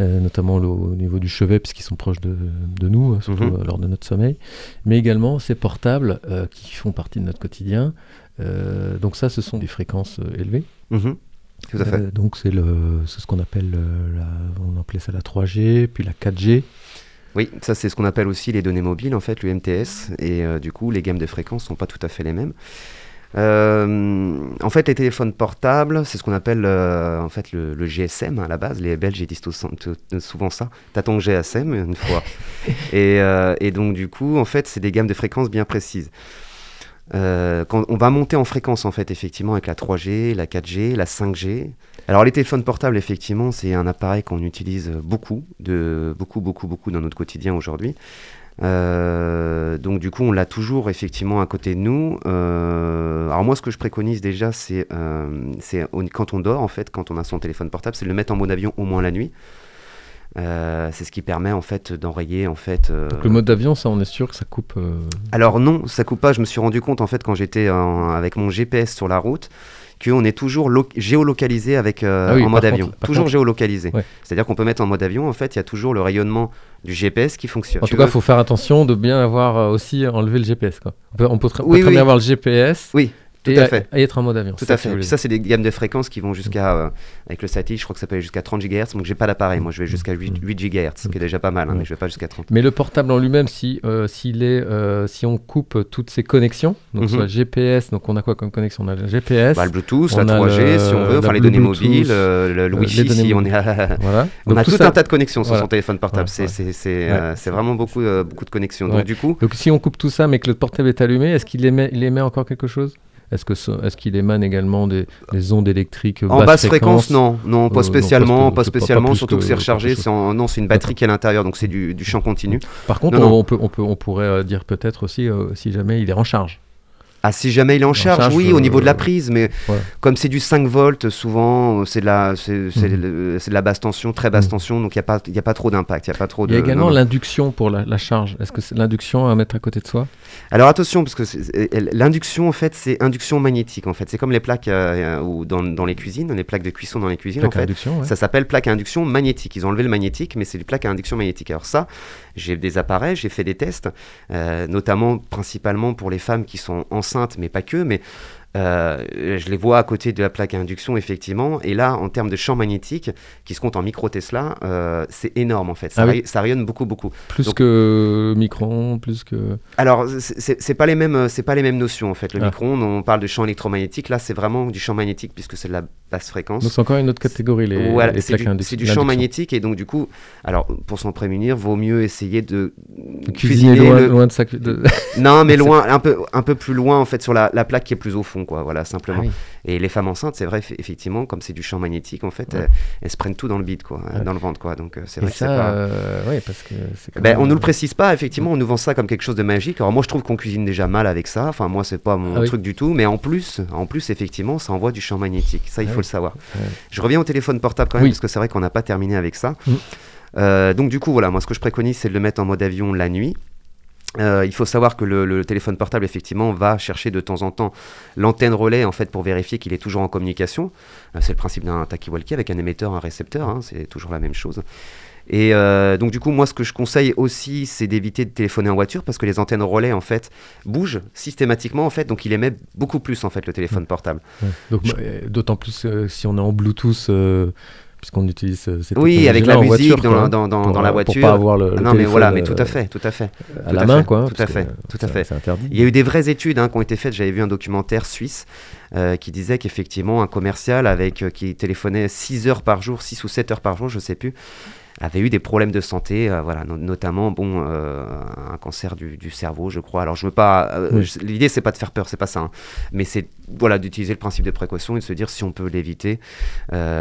euh, notamment le- au niveau du chevet, puisqu'ils sont proches de, de nous, euh, surtout Mhm. lors de notre sommeil, mais également ces portables euh, qui font partie de notre quotidien. Euh, donc ça, ce sont des fréquences euh, élevées. Mhm. Tout à fait. Euh, donc c'est le, ce qu'on appelle, euh, la, on appelait ça la 3G, puis la 4G. Oui, ça c'est ce qu'on appelle aussi les données mobiles, en fait, l'UMTS, et euh, du coup les gammes de fréquences sont pas tout à fait les mêmes. En fait, les téléphones portables, c'est ce qu'on appelle en fait le, le GSM à la base. Les Belges ils disent souvent ça. T'as ton GSM une fois. et, et donc du coup, en fait, c'est des gammes de fréquences bien précises. Euh, on va monter en fréquence en fait effectivement avec la 3G, la 4G, la 5G. Alors les téléphones portables effectivement c'est un appareil qu'on utilise beaucoup, de beaucoup beaucoup beaucoup dans notre quotidien aujourd'hui. Euh, donc du coup on l'a toujours effectivement à côté de nous. Euh, alors moi ce que je préconise déjà c'est quand on dort en fait quand on a son téléphone portable c'est de le mettre en mode avion au moins la nuit. Euh, c'est ce qui permet en fait d'enrayer en fait. euh, Donc le mode d'avion, ça, on est sûr que ça coupe. euh, alors non, ça coupe pas. Je me suis rendu compte en fait quand j'étais avec mon GPS sur la route qu'on est toujours lo- géolocalisé avec Ah oui, en mode avion. contre- toujours contre- géolocalisé. Ouais. C'est-à-dire qu'on peut mettre en mode avion. En fait, il y a toujours le rayonnement du GPS qui fonctionne. En Tu tout cas, il faut faire attention de bien avoir aussi enlevé le GPS. Quoi. On peut, on peut, Oui, avoir le GPS Oui, et, à fait. et être en mode avion. Tout à fait. Puis ça, c'est des gammes de fréquences qui vont jusqu'à, euh, avec le satellite, je crois que ça peut aller jusqu'à 30 GHz. Donc j'ai pas d'appareil. Moi, je vais jusqu'à 8, 8 GHz, ce qui est déjà pas mal, hein, Mm. mais je vais pas jusqu'à 30. Mais le portable en lui-même, si, euh, s'il est, euh, si on coupe toutes ces connexions, donc Mhm. soit GPS, donc on a quoi comme connexion? On a le GPS, Bah, le Bluetooth, on la a 3G, le- si on veut, enfin les données Bluetooth, mobiles, le, le Wi-Fi, si on est à- voilà. On Donc a tout, ça- un tas de connexions sur voilà. son téléphone portable. C'est vraiment beaucoup, beaucoup de connexions. Donc du coup, Donc si on coupe tout ça, mais que le portable est allumé, est-ce qu'il émet, il émet encore quelque chose? Est-ce que est-ce qu'il émane également des, des ondes électriques en basse fréquence, non, non, Euh, pas non, spécialement, pas spécialement, surtout que, que- c'est rechargé. quelque C'est en- non, c'est une batterie qui est à l'intérieur, donc c'est du, du champ continu. Par contre, Non, on, non. on peut, on peut, on pourrait euh, dire peut-être aussi euh, si jamais il est en charge. Ah, si jamais il est en charge, charge, oui, au niveau de la euh, prise, mais ouais. comme c'est du 5 volts, souvent, euh, c'est de la, c'est, Mhm. de la basse tension, très basse Mhm. tension, donc il n'y a, pas- il y a pas trop d'impact. Il y a pas trop Il y a de- également l'induction pour la, la charge. Est-ce que c'est l'induction à mettre à côté de soi? Alors attention, parce que l'induction, en fait, c'est induction magnétique. En fait, c'est comme les plaques euh, euh, ou dans, dans les cuisines, les plaques de cuisson dans les cuisines. Plaque en fait, induction, ouais. Ça s'appelle plaque à induction magnétique. Ils ont enlevé le magnétique, mais c'est des plaques à induction magnétique. Alors ça, j'ai des appareils, j'ai fait des tests, euh, notamment principalement pour les femmes qui sont enceintes, mais pas que. Mais euh, je les vois à côté de la plaque à induction, effectivement. Et là, en termes de champ magnétique, qui se compte en micro Tesla, euh, c'est énorme en fait. Ça, Ah oui. ray- ça rayonne beaucoup, beaucoup. Plus Donc- que micro-ondes, plus que. Alors, c'est- pas les mêmes, c'est pas les mêmes notions en fait. Le Ah. micro-ondes, on parle de champ électromagnétique. Là, c'est vraiment du champ magnétique puisque c'est de la basse fréquence. Donc c'est encore une autre catégorie, les, Voilà, les c'est plaques à c'est du champ magnétique et donc du coup, alors pour s'en prémunir, vaut mieux essayer de Cuisiner loin, le- loin de sa. de- Non, mais loin, un peu, un peu plus loin en fait sur la, la plaque qui est plus au fond, quoi. Voilà, simplement. Ah oui. Et les femmes enceintes, c'est vrai, eff- effectivement, comme c'est du champ magnétique, en fait, Ouais. elles, elles se prennent tout dans le bide, quoi, Ouais. dans le ventre, quoi. Donc euh, c'est Et vrai que ça, pas. euh, ouais, parce que quand Ben, même, on nous le précise pas, effectivement, on nous vend ça comme quelque chose de magique. Alors moi, je trouve qu'on cuisine déjà mal avec ça. Enfin, moi, c'est pas mon Ah oui. truc du tout. Mais en plus, en plus, effectivement, ça envoie du champ magnétique. Ça, il Ah faut oui. le savoir. Je reviens au téléphone portable quand même, parce que c'est vrai qu'on n'a pas terminé avec ça. Mm. Euh, donc du coup, voilà, moi, ce que je préconise, c'est de le mettre en mode avion la nuit. Euh, il faut savoir que le, le téléphone portable, effectivement, va chercher de temps en temps l'antenne relais, en fait, pour vérifier qu'il est toujours en communication. Euh, c'est le principe d'un talkie-walkie avec un émetteur, un récepteur. hein, c'est toujours la même chose. Et euh, donc du coup, moi, ce que je conseille aussi, c'est d'éviter de téléphoner en voiture parce que les antennes relais, en fait, bougent systématiquement, en fait, donc il émet beaucoup plus, en fait, le téléphone portable. Ouais. Donc, Je- bah, euh, d'autant plus euh, si on est en Bluetooth, euh, puisqu'on utilise euh, cette Oui, avec la musique voiture, dans, quoi, dans, dans, pour, dans la euh, voiture. Pour pas avoir le, non, mais voilà, mais tout euh, à fait, tout à fait. à tout la main, fait, quoi. tout parce à fait, que, tout à fait. C'est interdit. Il y a eu des vraies études hein, qui ont été faites. J'avais vu un documentaire suisse euh, qui disait qu'effectivement, un commercial avec, euh, qui téléphonait 6 heures par jour, 6 ou 7 heures par jour, je sais plus, avait eu des problèmes de santé, euh, voilà, no- notamment bon, euh, un cancer du, du cerveau, je crois. Alors je veux pas, euh, Oui. l'idée c'est pas de faire peur, c'est pas ça, hein. mais c'est voilà d'utiliser le principe de précaution et de se dire si on peut l'éviter,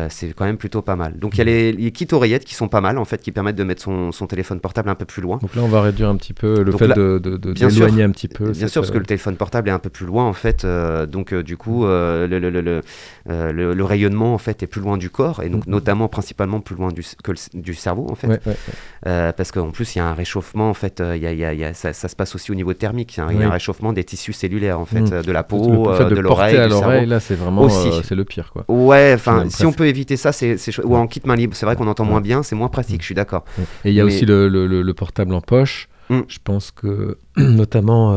c'est quand même plutôt pas mal. Donc il y a les, les kits oreillettes qui sont pas mal en fait, qui permettent de mettre son, son téléphone portable un peu plus loin. Donc là, on va réduire un petit peu le Donc fait là, de, de, de- bien sûr, un petit peu. Bien cette, sûr, parce que le téléphone portable est un peu plus loin en fait, donc du coup le, le- le- le- le- le rayonnement en fait est plus loin du corps et donc Mhm. notamment principalement plus loin du, que le du cerveau en fait, ouais, ouais, Euh, parce qu'en plus il y a un réchauffement en fait, euh, y a- y a- il y a- ça, ça se passe aussi au niveau thermique, il y a, un- il y a Oui. un réchauffement des tissus cellulaires en fait, euh, de la Le peau, fait euh, de de le porter l'oreille, à cerveau. l'oreille, là, c'est vraiment Aussi. euh, c'est le pire, quoi. Ouais, enfin, si on peut éviter ça, c'est. Ou en kit main libre, c'est vrai qu'on entend moins bien, c'est moins pratique, je suis d'accord. Et il y a Mais- aussi le, le- le- le portable en poche. Mm. Je pense que, notamment,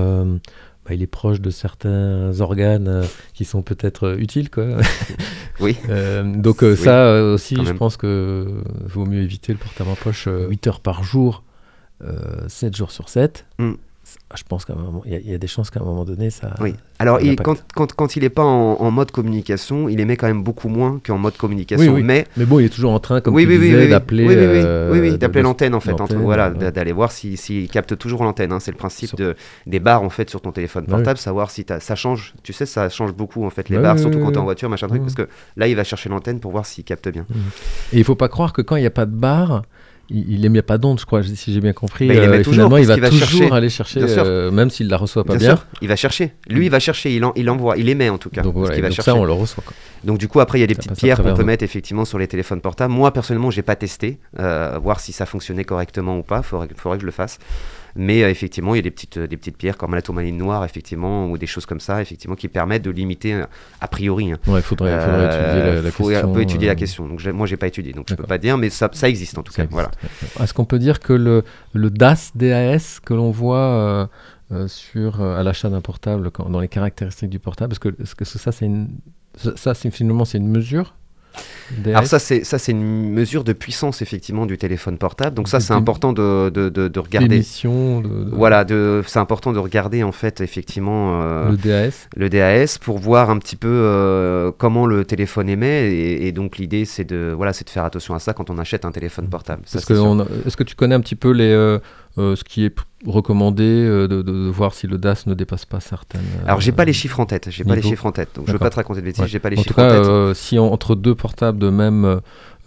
bah, il est proche de certains organes euh, qui sont peut-être euh, utiles, quoi. Oui. Euh, donc Oui, ça aussi, je même. pense que vaut mieux éviter le portable en poche 8 heures par jour, euh, 7 jours sur 7. Mm. Je pense qu'à un moment, il y, a- il y a des chances qu'à un moment donné, ça. Oui. Alors, il- quand, quand, quand il n'est pas en, en mode communication, il émet quand même beaucoup moins qu'en mode communication. Oui, oui. Mais Mais bon, il est toujours en train, comme oui, tu disais, d'appeler. Oui, oui, oui. d'appeler l'antenne en fait. entre- voilà, ouais. d'aller voir s'il si, capte toujours l'antenne. hein. C'est le principe Sur- de, des barres en fait sur ton téléphone portable, savoir si ça change. Tu sais, ça change beaucoup en fait les barres, surtout quand oui, t'es en voiture, machin truc, parce que là, il va chercher l'antenne pour voir s'il capte bien. Et il faut pas croire que quand il n'y a pas de barre, il, il émet pas d'onde, je crois, si j'ai bien compris. Bah, il euh, toujours, finalement, il va toujours chercher. aller chercher, euh, même s'il la reçoit pas Bien il va chercher. Lui, il va chercher, il, en- il envoie, il émet en tout cas. Donc voilà, va donc chercher. ça, on le reçoit. quoi. Donc du coup après il y a des Ça petites pierres qu'on peut mettre effectivement sur les téléphones portables. Moi personnellement j'ai pas testé, euh, voir si ça fonctionnait correctement ou pas. Faudrait, faudrait que je le fasse. Mais euh, effectivement il y a des petites, euh, des petites pierres comme la tourmaline noire effectivement ou des choses comme ça effectivement qui permettent de limiter euh, a priori. hein. Ouais, il faudrait, faudrait étudier la, la faut- question. On peut étudier la question. Donc moi j'ai pas étudié donc je peux pas dire mais ça, ça existe en tout ça cas. Voilà. existe. Est-ce qu'on peut dire que le, le DAS, DAS que l'on voit euh, sur, euh, à l'achat d'un portable, quand- dans les caractéristiques du portable, est-ce que, est-ce que ça, c'est une, ça, ça, c'est finalement, c'est une mesure Alors ça c'est ça c'est une mesure de puissance effectivement du téléphone portable. Donc ça c'est important de, de, de, de regarder. Voilà, c'est important de regarder en fait effectivement euh, le DAS. le DAS pour voir un petit peu euh, comment le téléphone émet et, et donc l'idée c'est de voilà c'est de faire attention à ça quand on achète un téléphone portable. Ça, Parce c'est que est-ce que tu connais un petit peu les, euh, euh, ce qui est recommandé euh, de, de- de voir si le DAS ne dépasse pas certaines. Alors j'ai euh, pas les chiffres en tête, j'ai pas les chiffres en tête, donc je veux pas te raconter de bêtises, Ouais. j'ai pas les en chiffres tout cas, en tête. euh, si en- entre deux portables de même euh,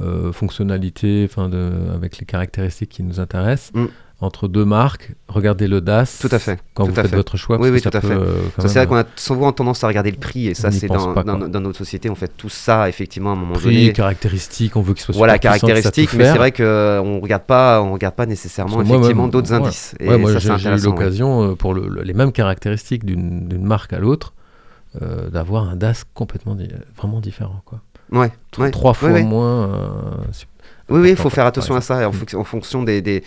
euh, fonctionnalité, enfin avec les caractéristiques qui nous intéressent, Mm. Entre deux marques, regardez le DAS. Tout à fait, Quand tout vous à faites fait. votre choix. Oui, oui, tout à fait. euh, c'est vrai qu'on a souvent tendance à regarder le prix et ça c'est dans, pas, dans, quoi. dans notre société on fait tout ça effectivement à un moment prix, donné. caractéristiques, on veut qu'il soit Voilà caractéristiques, mais c'est vrai qu'on regarde pas, on regarde pas nécessairement effectivement d'autres indices. Et moi j'ai eu l'occasion, euh, pour le- le- les mêmes caractéristiques d'une marque à l'autre, euh, d'avoir un DAS complètement vraiment différent. Quoi. Ouais. Trois fois moins. euh, Oui, oui, il faut faire attention à ça. En fonction des,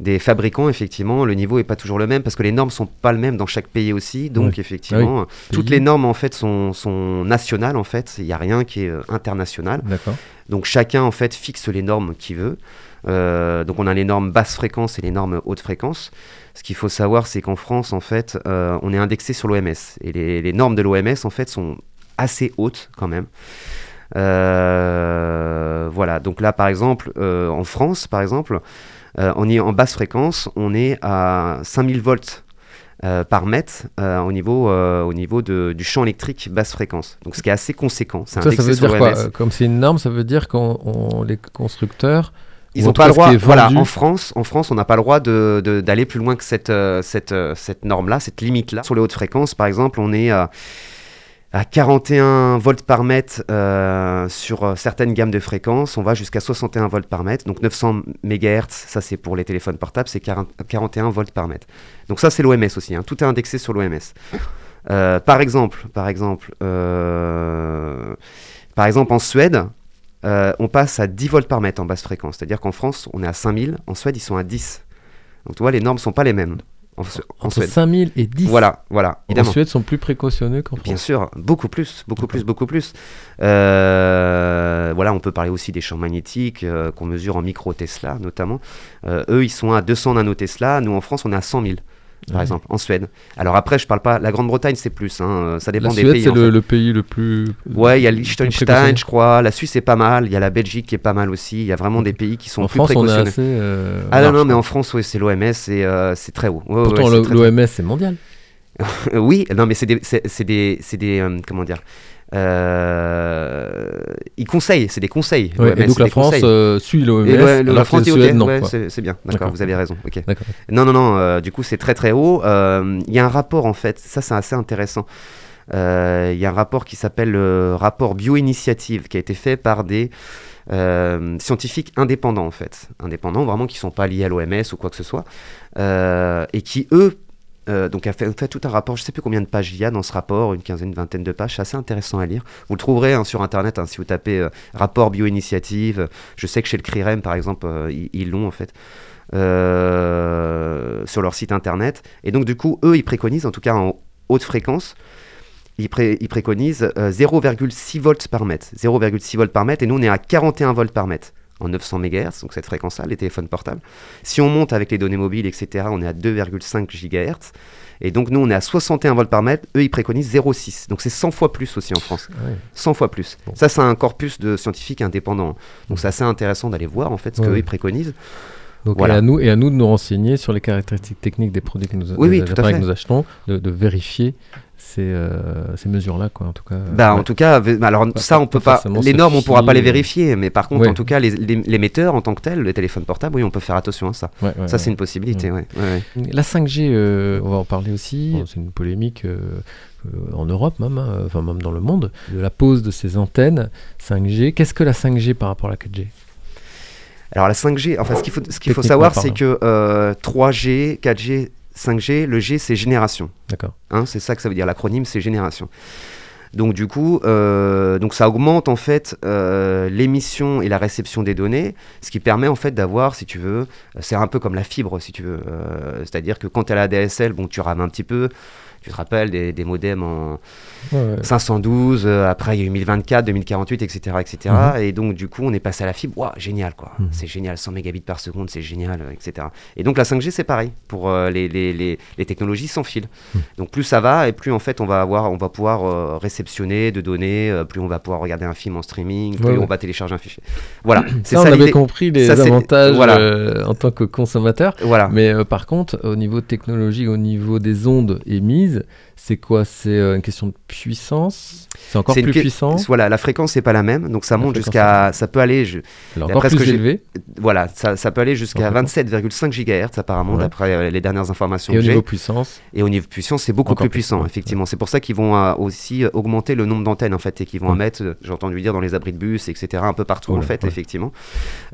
des, fabricants, effectivement, le niveau est pas toujours le même parce que les normes sont pas le même dans chaque pays aussi. Donc, Oui. effectivement, toutes pays. les normes en fait sont, sont nationales en fait. Il n'y a rien qui est euh, international. Donc, chacun en fait fixe les normes qu'il veut. Euh, donc, on a les normes basse fréquence et les normes haute fréquence. Ce qu'il faut savoir, c'est qu'en France, en fait, euh, on est indexé sur l'OMS et les, les normes de l'OMS en fait sont assez hautes quand même. Euh, voilà, donc là par exemple, euh, en France par exemple, on est en basse fréquence, on est à 5000 volts euh, par mètre euh, au niveau, euh, au niveau de- du champ électrique basse fréquence. Donc ce qui est assez conséquent. Ça, veut dire quoi euh, Comme c'est une norme, ça veut dire qu'on on- les constructeurs. Ils n'ont pas le droit. Voilà, en France, en France, on n'a pas le droit de- de- d'aller plus loin que cette, euh, cette, euh, cette norme-là, cette limite-là. Sur les hautes fréquences, par exemple, on est à, à 41 volts par mètre euh, sur euh, certaines gammes de fréquences. On va jusqu'à 61 volts par mètre. Donc 900 MHz, ça c'est pour les téléphones portables, c'est 40 41 volts par mètre. Donc ça c'est l'OMS aussi. hein. Tout est indexé sur l'OMS. Euh, par exemple, par exemple, par exemple en Suède, on passe à 10 volts par mètre en basse fréquence. C'est-à-dire qu'en France, on est à 5000, en Suède, ils sont à 10. Donc tu vois, les normes sont pas les mêmes en, en Entre Suède. 5000 et 10. Voilà, voilà, En évidemment. Suède sont plus précautionneux qu'en Bien France. sûr, beaucoup plus, beaucoup plus, beaucoup plus. Euh, voilà, on peut parler aussi des champs magnétiques euh, qu'on mesure en micro Tesla notamment. Euh, eux, ils sont à 200 nanotesla. Nous, en France, on est à 100 000. Par Ouais. exemple, en Suède. Alors après, je parle pas. La Grande-Bretagne, c'est plus. hein, euh, Ça dépend La des Suède, pays. c'est en le, fait. le pays le plus. Ouais, il y a Liechtenstein, je crois. La Suisse est pas mal. Il y a la Belgique qui est pas mal aussi. Il y a vraiment des pays qui sont En plus France, on est assez. euh, Ah non, large, non, mais quoi. en France, ouais, c'est l'OMS et euh, c'est très haut. Ouais, Pourtant, c'est l'OMS, c'est mondial. Oui, non, mais c'est des, c'est, c'est des, c'est des, euh, comment dire, euh, ils conseillent, c'est des conseils. Ouais, et donc c'est la France euh, suit l'OMS, ouais, la France dit, Suède, ouais, c'est, bien, D'accord. vous avez raison. ok. D'accord. Non, non, non, euh, du coup, c'est très très haut. Euh, Il y a un rapport, en fait, ça c'est assez intéressant. Euh, Il y a un rapport qui s'appelle le rapport Bioinitiative, qui a été fait par des euh, scientifiques indépendants, en fait. Indépendants, vraiment, qui ne sont pas liés à l'OMS ou quoi que ce soit. Euh, et qui, eux, euh, donc a fait, fait tout un rapport, je ne sais plus combien de pages il y a dans ce rapport, une quinzaine, une vingtaine de pages, c'est assez intéressant à lire. Vous le trouverez hein, sur Internet, hein, si vous tapez euh, rapport bioinitiative. Je sais que chez le CRIREM, par exemple, euh, ils- l'ont en fait. sur leur site internet. Et donc, du coup, eux, ils préconisent, en tout cas en haute fréquence, ils, ils préconisent euh, 0,6 volts par mètre. 0,6 volts par mètre, et nous, on est à 41 volts par mètre en 900 MHz, donc cette fréquence-là, les téléphones portables. Si on monte avec les données mobiles, etc., on est à 2,5 GHz. Et donc, nous, on est à 61 volts par mètre. Eux, ils préconisent 0,6. Donc, c'est 100 fois plus aussi en France. Ouais. 100 fois plus. Bon. Ça, c'est un corpus de scientifiques indépendants. Donc, c'est assez intéressant d'aller voir, en fait, ce Ouais, qu'eux, ils préconisent. Donc Voilà. et, à nous, et à nous de nous renseigner sur les caractéristiques techniques des produits que nous, Oui, oui, appareils que nous achetons, de, de vérifier ces, euh, ces mesures-là, quoi, en tout cas. Bah, Ouais. en tout cas, alors Pas- ça, on peut pas. Les normes, on pourra pas les fier. vérifier, mais par contre, Ouais. en tout cas, les, les- l'émetteur en tant que tel, le téléphone portable, oui, on peut faire attention à ça. Ouais, ça, c'est une possibilité, ouais. La 5G, euh, on va en parler aussi. C'est une polémique euh, en Europe même, hein, enfin même dans le monde, de la pose de ces antennes 5G. Qu'est-ce que la 5G par rapport à la 4G Alors la 5G, enfin, ce qu'il faut, ce qu'il faut savoir, c'est que euh, 3G, 4G, 5G, le G, c'est génération. D'accord. Hein, c'est ça que ça veut dire. L'acronyme, c'est génération. Donc du coup, euh, donc ça augmente en fait euh, l'émission et la réception des données, ce qui permet en fait d'avoir, si tu veux, c'est un peu comme la fibre, si tu veux. Euh, C'est-à-dire que quand tu as la DSL, bon, tu rames un petit peu. Tu te rappelles des, des modems en Ouais, ouais. 512, euh, après il y a eu 1024, 2048, etc. etc. Et donc du coup, on est passé à la fibre. Waouh, génial quoi. Mhm. C'est génial, 100 mégabits par seconde, c'est génial, euh, etc. Et donc la 5G, c'est pareil pour euh, les, les, les, les technologies sans fil. Mhm. Donc plus ça va et plus en fait on va avoir, on va pouvoir euh, réceptionner de données, euh, plus on va pouvoir regarder un film en streaming, plus Ouais, on ouais. va télécharger un fichier. Voilà, c'est Ça, on ça avait compris les Ça, avantages voilà. en tant que consommateur. Voilà. Mais par contre, au niveau technologique, au niveau des ondes émises, Expertise c'est quoi? C'est euh, une question de puissance? C'est encore plus que- puissant? Voilà, la fréquence c'est pas la même, donc ça La monte jusqu'à, ça peut aller, je- encore plus que élevé. voilà, ça, ça peut aller jusqu'à D'accord. 27,5 GHz apparemment Ouais. d'après euh, les dernières informations Et au niveau puissance? Et au niveau puissance, c'est beaucoup plus plus, puissant, ouais. effectivement. C'est pour ça qu'ils vont euh, aussi augmenter le nombre d'antennes, en fait, et qu'ils vont en mettre, j'ai entendu dire, dans les abris de bus, etc., un peu partout, en fait, effectivement,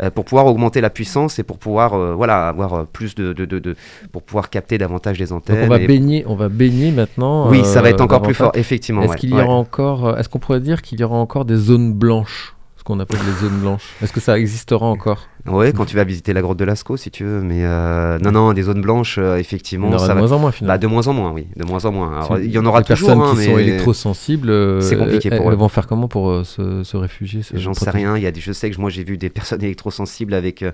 euh, pour pouvoir augmenter la puissance et pour pouvoir, euh, voilà, avoir plus de, de, de, de- pour pouvoir capter davantage les Donc antennes. on va et- baigner, on va baigner maintenant. Oui, ça va euh, être encore plus fort, effectivement. Est-ce ouais, qu'il y ouais. aura encore, euh, est-ce qu'on pourrait dire qu'il y aura encore des zones blanches, ce qu'on appelle les zones blanches? Est-ce que ça existera encore? Ouais, quand tu vas visiter la grotte de Lascaux, si tu veux, mais euh, non, non, des zones blanches, euh, Il y effectivement, en aura ça de va. moins en moins Bah, finalement. de moins en moins, oui, de moins en moins. Alors, il y en aura les toujours, personnes hein, qui sont mais- électrosensibles, euh, C'est compliqué elles, pour elles eux. vont faire comment pour se, se réfugier J'en sais rien. Il y a des, je sais que moi j'ai vu des personnes électrosensibles avec,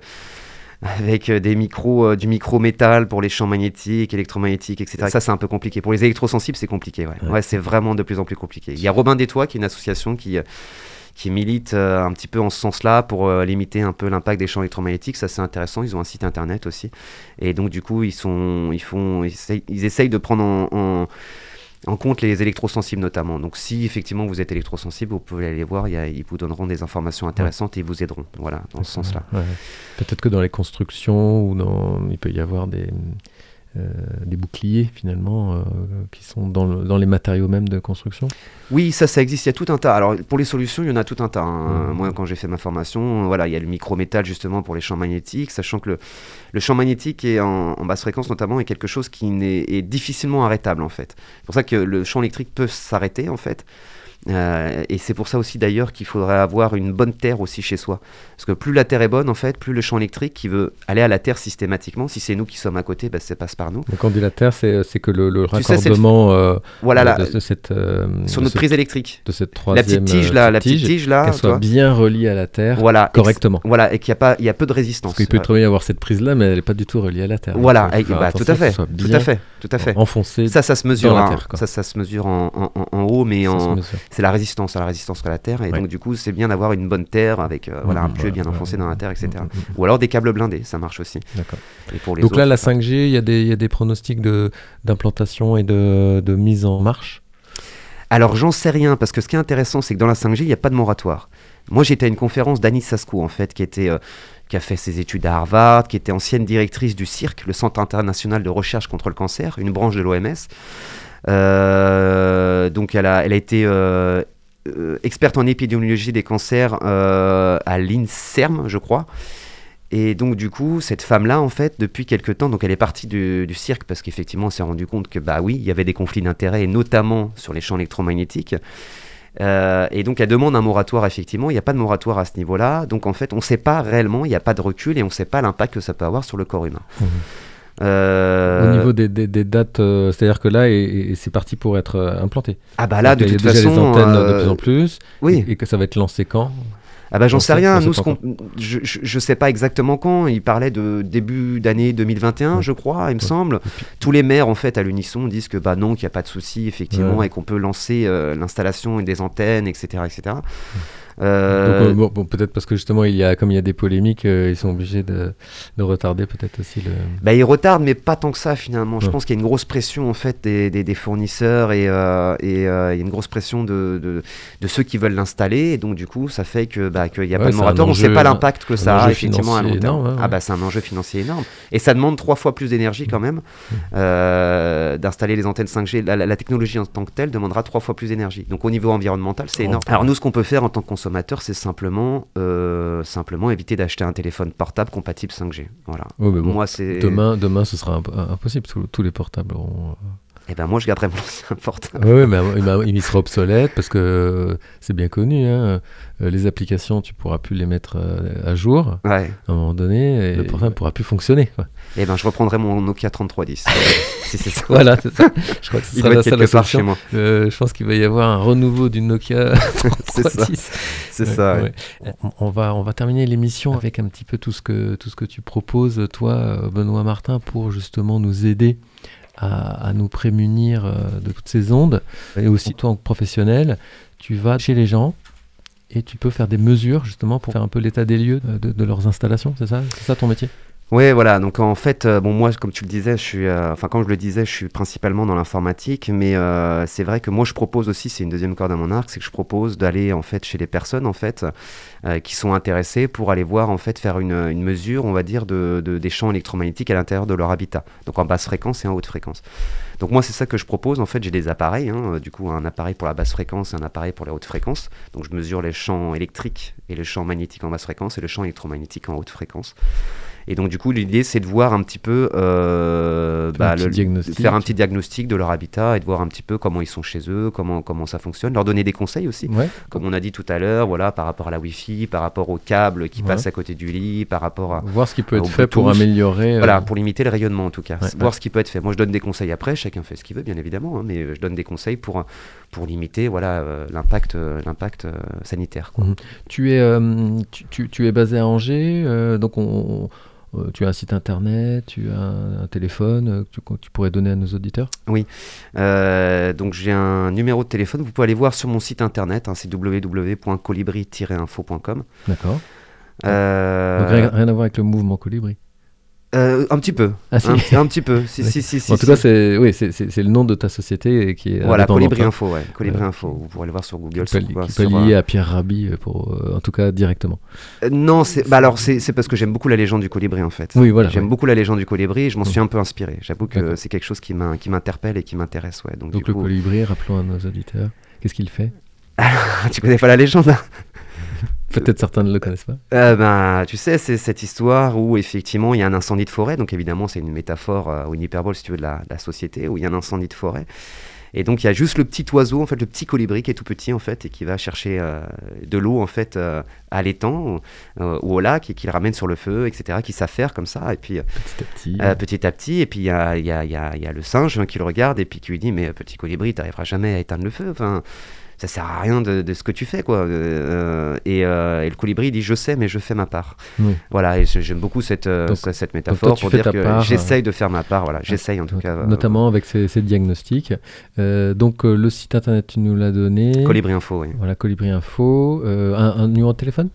avec euh, des micros, euh, du micro-métal pour les champs magnétiques, électromagnétiques, etc. Ça c'est un peu compliqué. Pour les électrosensibles c'est compliqué. Ouais, Ouais. Ouais, c'est vraiment de plus en plus compliqué. Il y a Robin Détois qui est une association qui, euh, qui milite euh, un petit peu en ce sens-là pour euh, limiter un peu l'impact des champs électromagnétiques. Ça c'est intéressant. Ils ont un site internet aussi. Et donc du coup ils, sont, ils, font, ils, essayent, ils essayent de prendre en- en en compte les électrosensibles notamment. Donc si effectivement vous êtes électrosensible, vous pouvez aller les voir, y a- ils vous donneront des informations intéressantes et ils vous aideront. Voilà, dans ce sens-là. Ouais. Peut-être que dans les constructions ou dans, il peut y avoir des, des boucliers finalement euh, qui sont dans, le- dans les matériaux même de construction. Oui, ça, ça existe, il y a tout un tas. Alors pour les solutions, il y en a tout un tas. hein. Mhm. Moi, quand j'ai fait ma formation, voilà, il y a le micrométal justement pour les champs magnétiques, sachant que le, le champ magnétique est en, en basse fréquence notamment est quelque chose qui n'est- est difficilement arrêtable en fait. C'est pour ça que le champ électrique peut s'arrêter en fait. Euh, et c'est pour ça aussi d'ailleurs qu'il faudrait avoir une bonne terre aussi chez soi. Parce que plus la terre est bonne, en fait, plus le champ électrique qui veut aller à la terre systématiquement, si c'est nous qui sommes à côté, bah, ça passe par nous. Donc quand on dit la terre, c'est c'est que le, le sais, raccordement euh, Voilà, la- de- de cette, euh, sur notre ce- prise électrique. de cette La troisième petite tige euh, là, la petite tige là, qu'elle soit bien reliée à la terre Voilà, correctement. Voilà, et qu'il y a peu de résistance. Parce qu'il peut très bien y avoir cette prise là, mais elle n'est pas du tout reliée à la terre. Voilà, et- bah, tout à fait, tout à fait, tout à fait. enfoncé. Ça, ça se mesure, la terre, ça, ça se mesure en, en- en- en haut, mais Ça en. C'est la résistance à la résistance à la terre, et Ouais. donc du coup, c'est bien d'avoir une bonne terre avec euh, voilà, un Mhm, tuyau bien enfoncé dans la terre, etc. Mhm, mhm. Ou alors des câbles blindés, ça marche aussi. Et pour les Donc là, la ça- 5G, il y, a des- y a des pronostics de- d'implantation et de, de mise en marche? Alors j'en sais rien, parce que ce qui est intéressant, c'est que dans la 5G, il n'y a pas de moratoire. Moi, j'étais à une conférence d'Annie Saskou, en fait, qui, était, euh, qui a fait ses études à Harvard, qui était ancienne directrice du CIRC, le Centre international de recherche contre le cancer, une branche de l'OMS. Euh, donc elle a, elle a été euh, euh, experte en épidémiologie des cancers à l'INSERM, je crois. Et donc du coup, cette femme-là, en fait, depuis quelque temps, donc elle est partie du, cirque parce qu'effectivement, on s'est rendu compte que bah oui, il y avait des conflits d'intérêts, notamment sur les champs électromagnétiques. Et donc elle demande un moratoire, effectivement. Il n'y a pas de moratoire à ce niveau-là. Donc en fait, on ne sait pas réellement, il n'y a pas de recul et on ne sait pas l'impact que ça peut avoir sur le corps humain. Mhm. Euh, Au niveau des, des- des dates, euh, c'est-à-dire que là, et, et c'est parti pour être euh, implanté. Ah bah là, de Donc, il y a toute déjà façon, des antennes de euh, plus en plus. oui. Et, et que ça va être lancé quand? Ah bah j'en sais rien. Nous, pas ce qu'on- je, je, sais pas exactement quand. Il parlait de début d'année 2021, Ouais. je crois, il me Ouais. semble. Tous les maires, en fait, à l'unisson, disent que bah non, qu'il n'y a pas de souci, effectivement, Ouais. et qu'on peut lancer l'installation des antennes, etc., etc. Euh, Donc, euh, bon, peut-être parce que justement, il y a, comme il y a des polémiques, euh, ils sont obligés de, de retarder peut-être aussi le. Bah, ils retardent, mais pas tant que ça finalement. Je pense qu'il y a une grosse pression en fait des, des- des fournisseurs et, et, il y a une grosse pression de, de, de ceux qui veulent l'installer. Et donc du coup, ça fait que bah, qu'il n'y a Ouais, pas de moratoire. On ne sait pas l'impact que ça a effectivement à long terme. énorme, hein, Ah bah c'est un enjeu financier énorme. Et ça demande trois fois plus d'énergie quand même euh, d'installer les antennes 5G. La, la- la technologie en tant que telle demandera trois fois plus d'énergie. Donc au niveau environnemental, c'est énorme. Alors nous, ce qu'on peut faire en tant que consommateur, c'est simplement, euh, simplement éviter d'acheter un téléphone portable compatible 5G. Voilà. Ouais, mais bon, Moi, c'est Demain, demain, ce sera imp- impossible. Tous, tous les portables auront. Eh ben moi je garderai mon ancien portable. Oui, mais il sera obsolète parce que euh, c'est bien connu. hein, euh, les applications, tu pourras plus les mettre euh, à jour Ouais. à un moment donné et le portable pourra plus fonctionner. quoi. Eh ben je reprendrai mon Nokia 3310. si c'est ça. Voilà, c'est ça. Je crois que ce sera la seule chez moi. Euh, je pense qu'il va y avoir un renouveau du Nokia C'est ça. 36. C'est ça. ouais. ouais. On, on va, on va terminer l'émission avec un petit peu tout ce que, tout ce que tu proposes, toi, Benoît Martin, pour justement nous aider à, nous prémunir euh, de toutes ces ondes. Et aussi, toi, en professionnel, tu vas chez les gens et tu peux faire des mesures justement pour faire un peu l'état des lieux euh, de, de leurs installations, c'est ça? C'est ça ton métier? Ouais, voilà. Donc en fait, euh, bon moi, comme tu le disais, je suis, euh, enfin je le disais, je suis principalement dans l'informatique, mais euh, c'est vrai que moi je propose aussi, c'est une deuxième corde à mon arc, c'est que je propose d'aller en fait chez les personnes en fait qui sont intéressées pour aller voir en fait faire une, mesure, on va dire, de, de- des champs électromagnétiques à l'intérieur de leur habitat, donc en basse fréquence et en haute fréquence. Donc moi c'est ça que je propose. En fait, j'ai des appareils, hein, du coup un appareil pour la basse fréquence et un appareil pour la haute fréquence. Donc je mesure les champs électriques et les champs magnétiques en basse fréquence et le champ électromagnétique en haute fréquence. Et donc, du coup, l'idée, c'est de voir un petit peu. euh, Faire un petit le- diagnostic. de faire un petit diagnostic de leur habitat et de voir un petit peu comment ils sont chez eux, comment, comment ça fonctionne, leur donner des conseils aussi. Ouais. Comme on a dit tout à l'heure, voilà, par rapport à la Wi-Fi, par rapport aux câbles qui Ouais. passent à côté du lit, par rapport à. Voir ce qui peut au être fait pour améliorer. euh, Voilà, pour limiter le rayonnement en tout cas. Ouais, voir ce qui peut être fait. Moi, je donne des conseils après, chacun fait ce qu'il veut, bien évidemment, hein, mais euh, je donne des conseils pour, pour limiter voilà, euh, l'impact euh, l'impact euh, sanitaire. quoi. Tu es, euh, tu, tu- tu es basé à Angers, euh, donc on, euh, tu as un site internet, tu as un, téléphone euh, que tu, que tu pourrais donner à nos auditeurs Euh, donc j'ai un numéro de téléphone, vous pouvez aller voir sur mon site internet, hein, c'est www.colibri-info.com. D'accord. Euh, Donc rien, rien à voir avec le mouvement Colibri. Euh, un petit peu, Ah, si. un, petit- un petit peu, si, Oui. si, si, si, en tout cas, c'est oui, c'est le nom de ta société qui est Voilà, Colibri hein, Info, ouais, Colibri Euh, Info, vous pourrez le voir sur Google. qui peut, sur quoi, qui peut sur, lier euh, à Pierre Rabhi, pour, en tout cas directement. non, c'est bah alors c'est parce que j'aime beaucoup la légende du colibri en fait. Oui, voilà. J'aime ouais. beaucoup la légende du colibri et je m'en Mm. suis un peu inspiré. J'avoue que c'est quelque chose qui m'in- qui m'interpelle et qui m'intéresse, ouais. Donc, Donc du le coup, Colibri, rappelons à nos auditeurs, qu'est-ce qu'il fait? Tu connais pas la légende hein? Peut-être certains ne le connaissent pas. Euh, ben, tu sais, c'est cette histoire où effectivement il y a un incendie de forêt. Donc évidemment, c'est une métaphore euh, ou une hyperbole, si tu veux, de la, de la société, où il y a un incendie de forêt. Et donc il y a juste le petit oiseau, en fait, le petit colibri qui est tout petit en fait et qui va chercher euh, de l'eau en fait à l'étang ou au lac et qui le ramène sur le feu, etc. Qui s'affaire comme ça et puis Petit à petit. petit à petit. Et puis il y a, il y a- il y a- il y a le singe hein, qui le regarde et puis qui lui dit mais petit colibri, t'arriveras jamais à éteindre le feu. Enfin, ça sert à rien de, de ce que tu fais quoi. Euh, et, euh, et le colibri dit je sais mais je fais ma part. Oui. Voilà et j'aime beaucoup cette euh, Donc- cette, cette toi, métaphore tu pour dire que j'essaye de faire ma part. Voilà, j'essaye en tout Not- cas. euh, Notamment avec ces, ces diagnostics. Euh, donc euh, le site internet, tu nous l'as donné. Colibri Info, oui. Voilà, Colibri Info. Euh, un, un numéro de téléphone?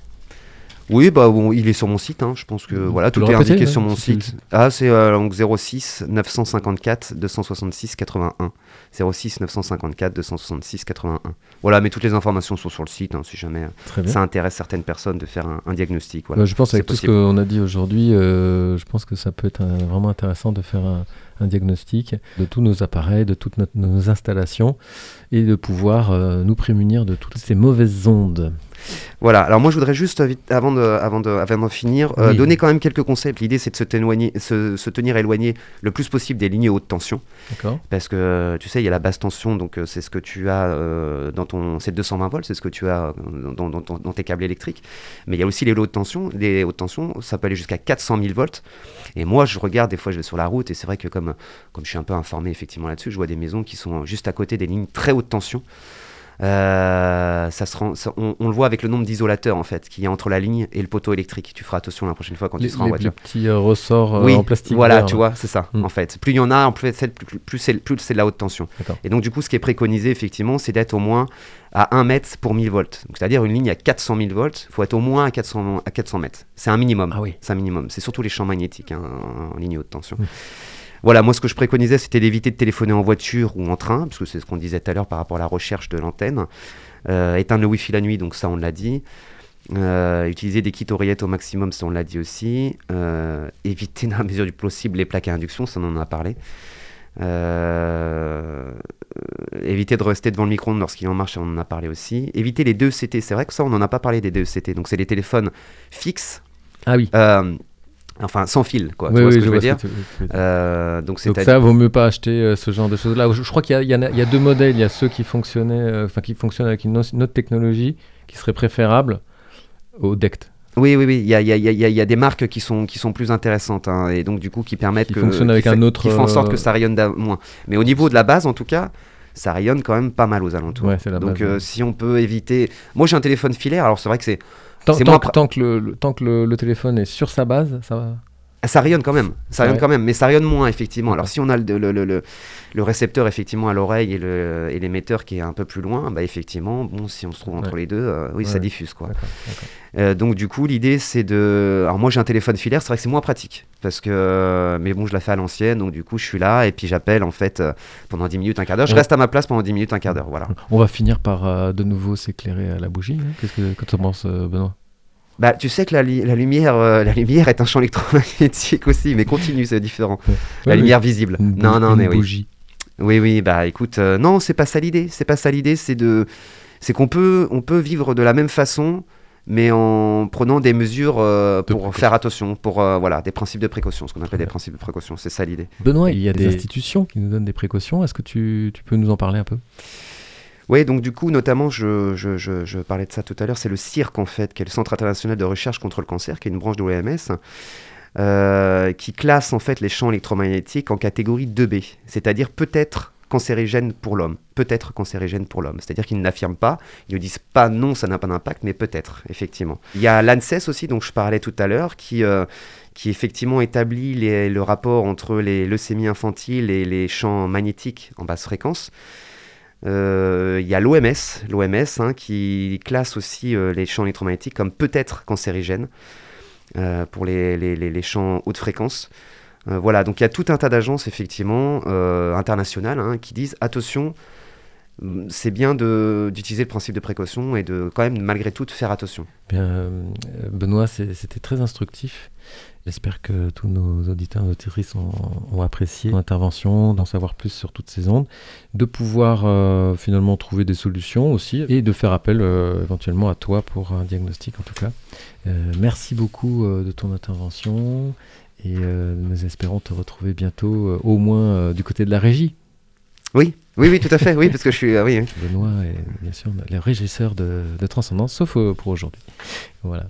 Oui, bah bon, il est sur mon site, hein, je pense que voilà, tout est indiqué ouais, sur mon site. Ah, c'est euh, donc 06 954 266 81. 06 954 266 81. Voilà, mais toutes les informations sont sur le site, hein, si jamais euh, Très bien. ça intéresse certaines personnes de faire un, un diagnostic. Voilà. Bah, je pense avec tout possible. ce qu'on a dit aujourd'hui, euh, je pense que ça peut être un- vraiment intéressant de faire un, un diagnostic de tous nos appareils, de toutes notre- nos installations et de pouvoir euh, nous prémunir de toutes ces mauvaises ondes. Voilà, alors moi je voudrais juste, euh, vite, avant de, avant de, avant d'en finir, euh, Oui. donner quand même quelques concepts. L'idée c'est de se, téloigner- se, se tenir éloigné le plus possible des lignes haute tension. D'accord Parce que tu sais, il y a la basse tension, donc c'est ce que tu as euh, dans ton. C'est 220 volts, c'est ce que tu as dans, dans- dans- dans tes câbles électriques. Mais il y a aussi les hautes tensions. Les hautes tensions, ça peut aller jusqu'à 400 000 volts. Et moi, je regarde, des fois, je vais sur la route, et c'est vrai que comme, comme je suis un peu informé effectivement là-dessus, je vois des maisons qui sont juste à côté des lignes très haute tension. Euh, ça se rend, ça- on, on le voit avec le nombre d'isolateurs en fait qu'il y a entre la ligne et le poteau électrique. Tu feras attention la prochaine fois quand les, tu seras en voiture les petits euh, ressorts euh, oui, en plastique. Voilà, vert, tu vois, c'est ça, Mm. en fait. Plus il y en a, en plus, c'est- plus, plus c'est de la haute tension. Et donc, du coup, ce qui est préconisé, effectivement, c'est d'être au moins à 1 mètre pour 1000 volts. C'est-à-dire une ligne à 400 000 volts, il faut être au moins à 400, à 400 mètres. C'est un minimum. Ah oui. C'est un minimum. C'est surtout les champs magnétiques hein, en ligne haute tension. Mm. Voilà, moi, ce que je préconisais, c'était d'éviter de téléphoner en voiture ou en train, parce que c'est ce qu'on disait tout à l'heure par rapport à la recherche de l'antenne. Euh, éteindre le Wi-Fi la nuit, donc ça, on l'a dit. Euh, utiliser des kits oreillettes au maximum, ça on l'a dit aussi. Euh, éviter dans la mesure du possible les plaques à induction, ça on en a parlé. Euh, éviter de rester devant le micro-ondes lorsqu'il en marche, on en a parlé aussi. Éviter les deux CT, c'est vrai que ça on n'en a pas parlé des deux CT. Donc c'est les téléphones fixes, Ah oui. Enfin sans fil, quoi. oui, tu vois oui, ce que je veux dire que tu- tu veux. Euh, Donc c'est Donc ça, vaut mieux pas acheter euh, ce genre de choses-là. Je, je crois qu'il y, a- y y deux modèles. Il y a ceux qui fonctionnaient, euh, enfin qui fonctionnent avec une, autre technologie qui serait préférable au DECT. Oui, oui, oui. Il y a, il y il y des marques qui sont, qui sont plus intéressantes hein, et donc du coup qui permettent Qui que, fonctionnent avec qui un autre, qui font en sorte que ça rayonne moins. Mais au niveau de la base, en tout cas, ça rayonne quand même pas mal aux alentours. Ouais, la donc base, euh, ouais. si on peut éviter, moi j'ai un téléphone filaire, alors c'est vrai que c'est, Tant, C'est tant moins que, pra- tant que le, le- tant que le, le téléphone est sur sa base, ça va. Ça rayonne quand même, ça rayonne Ouais. quand même, mais ça rayonne moins effectivement. Alors si on a le, le, le, le- récepteur effectivement à l'oreille et le- et l'émetteur qui est un peu plus loin, bah effectivement, bon, si on se trouve entre Ouais. les deux, euh, oui, ça diffuse quoi. Euh, donc du coup, l'idée c'est de. Alors moi j'ai un téléphone filaire, c'est vrai que c'est moins pratique parce que, mais bon, je la fais à l'ancienne, donc du coup je suis là et puis j'appelle en fait euh, pendant 10 minutes, un quart d'heure. Je reste à ma place pendant 10 minutes, un quart d'heure, voilà. On va finir par de nouveau s'éclairer à la bougie. hein. Qu'est-ce que tu penses, Benoît? Bah tu sais que la, li- la lumière, euh, la lumière est un champ électromagnétique aussi, mais continue, c'est différent. la lumière visible. non, non, une mais oui. bougie. Oui, oui, bah écoute, euh, non, c'est pas ça l'idée. C'est pas ça l'idée, c'est de, c'est qu'on peut, on peut vivre de la même façon, mais en prenant des mesures euh, pour précaution. faire attention, pour euh, voilà, des principes de précaution, ce qu'on appelle des principes de précaution. C'est ça l'idée. Benoît, il y a des, Des- institutions qui nous donnent des précautions. Est-ce que tu, tu peux nous en parler un peu? Oui, donc du coup, notamment, je, parlais de ça tout à l'heure, c'est le CIRC en fait, qui est le Centre international de recherche contre le cancer, qui est une branche de l'OMS, euh, qui classe en fait les champs électromagnétiques en catégorie 2B, c'est-à-dire peut-être cancérigène pour l'homme, peut-être cancérigène pour l'homme. C'est-à-dire qu'ils n'affirment pas, ils ne disent pas non, ça n'a pas d'impact, mais peut-être, effectivement. Il y a l'ANSES aussi, dont je parlais tout à l'heure, qui, euh, qui effectivement établit le rapport entre les leucémies infantiles et les champs magnétiques en basse fréquence. Euh, Il y a l'OMS, l'OMS hein, qui classe aussi euh, les champs électromagnétiques comme peut-être cancérigènes euh, pour les, champs haute fréquence. Voilà, donc il y a tout un tas d'agences effectivement internationales hein, qui disent attention, c'est bien d'utiliser le principe de précaution et de quand même malgré tout de faire attention. Bien, euh, Benoît, c'était très instructif. J'espère que tous nos auditeurs et auditrices ont, ont apprécié ton intervention, d'en savoir plus sur toutes ces ondes, de pouvoir euh, finalement trouver des solutions aussi et de faire appel euh, éventuellement à toi pour un diagnostic en tout cas. Euh, merci beaucoup de ton intervention et nous espérons te retrouver bientôt, au moins du côté de la régie. Oui, Oui, oui, tout à fait, oui, parce que je suis. ah oui, oui. Benoît est bien sûr le régisseur de, de Transcendance, sauf euh, pour aujourd'hui. Voilà.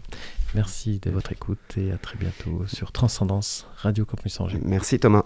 Merci de votre écoute et à très bientôt sur Transcendance Radio Campus Angers. Merci Thomas.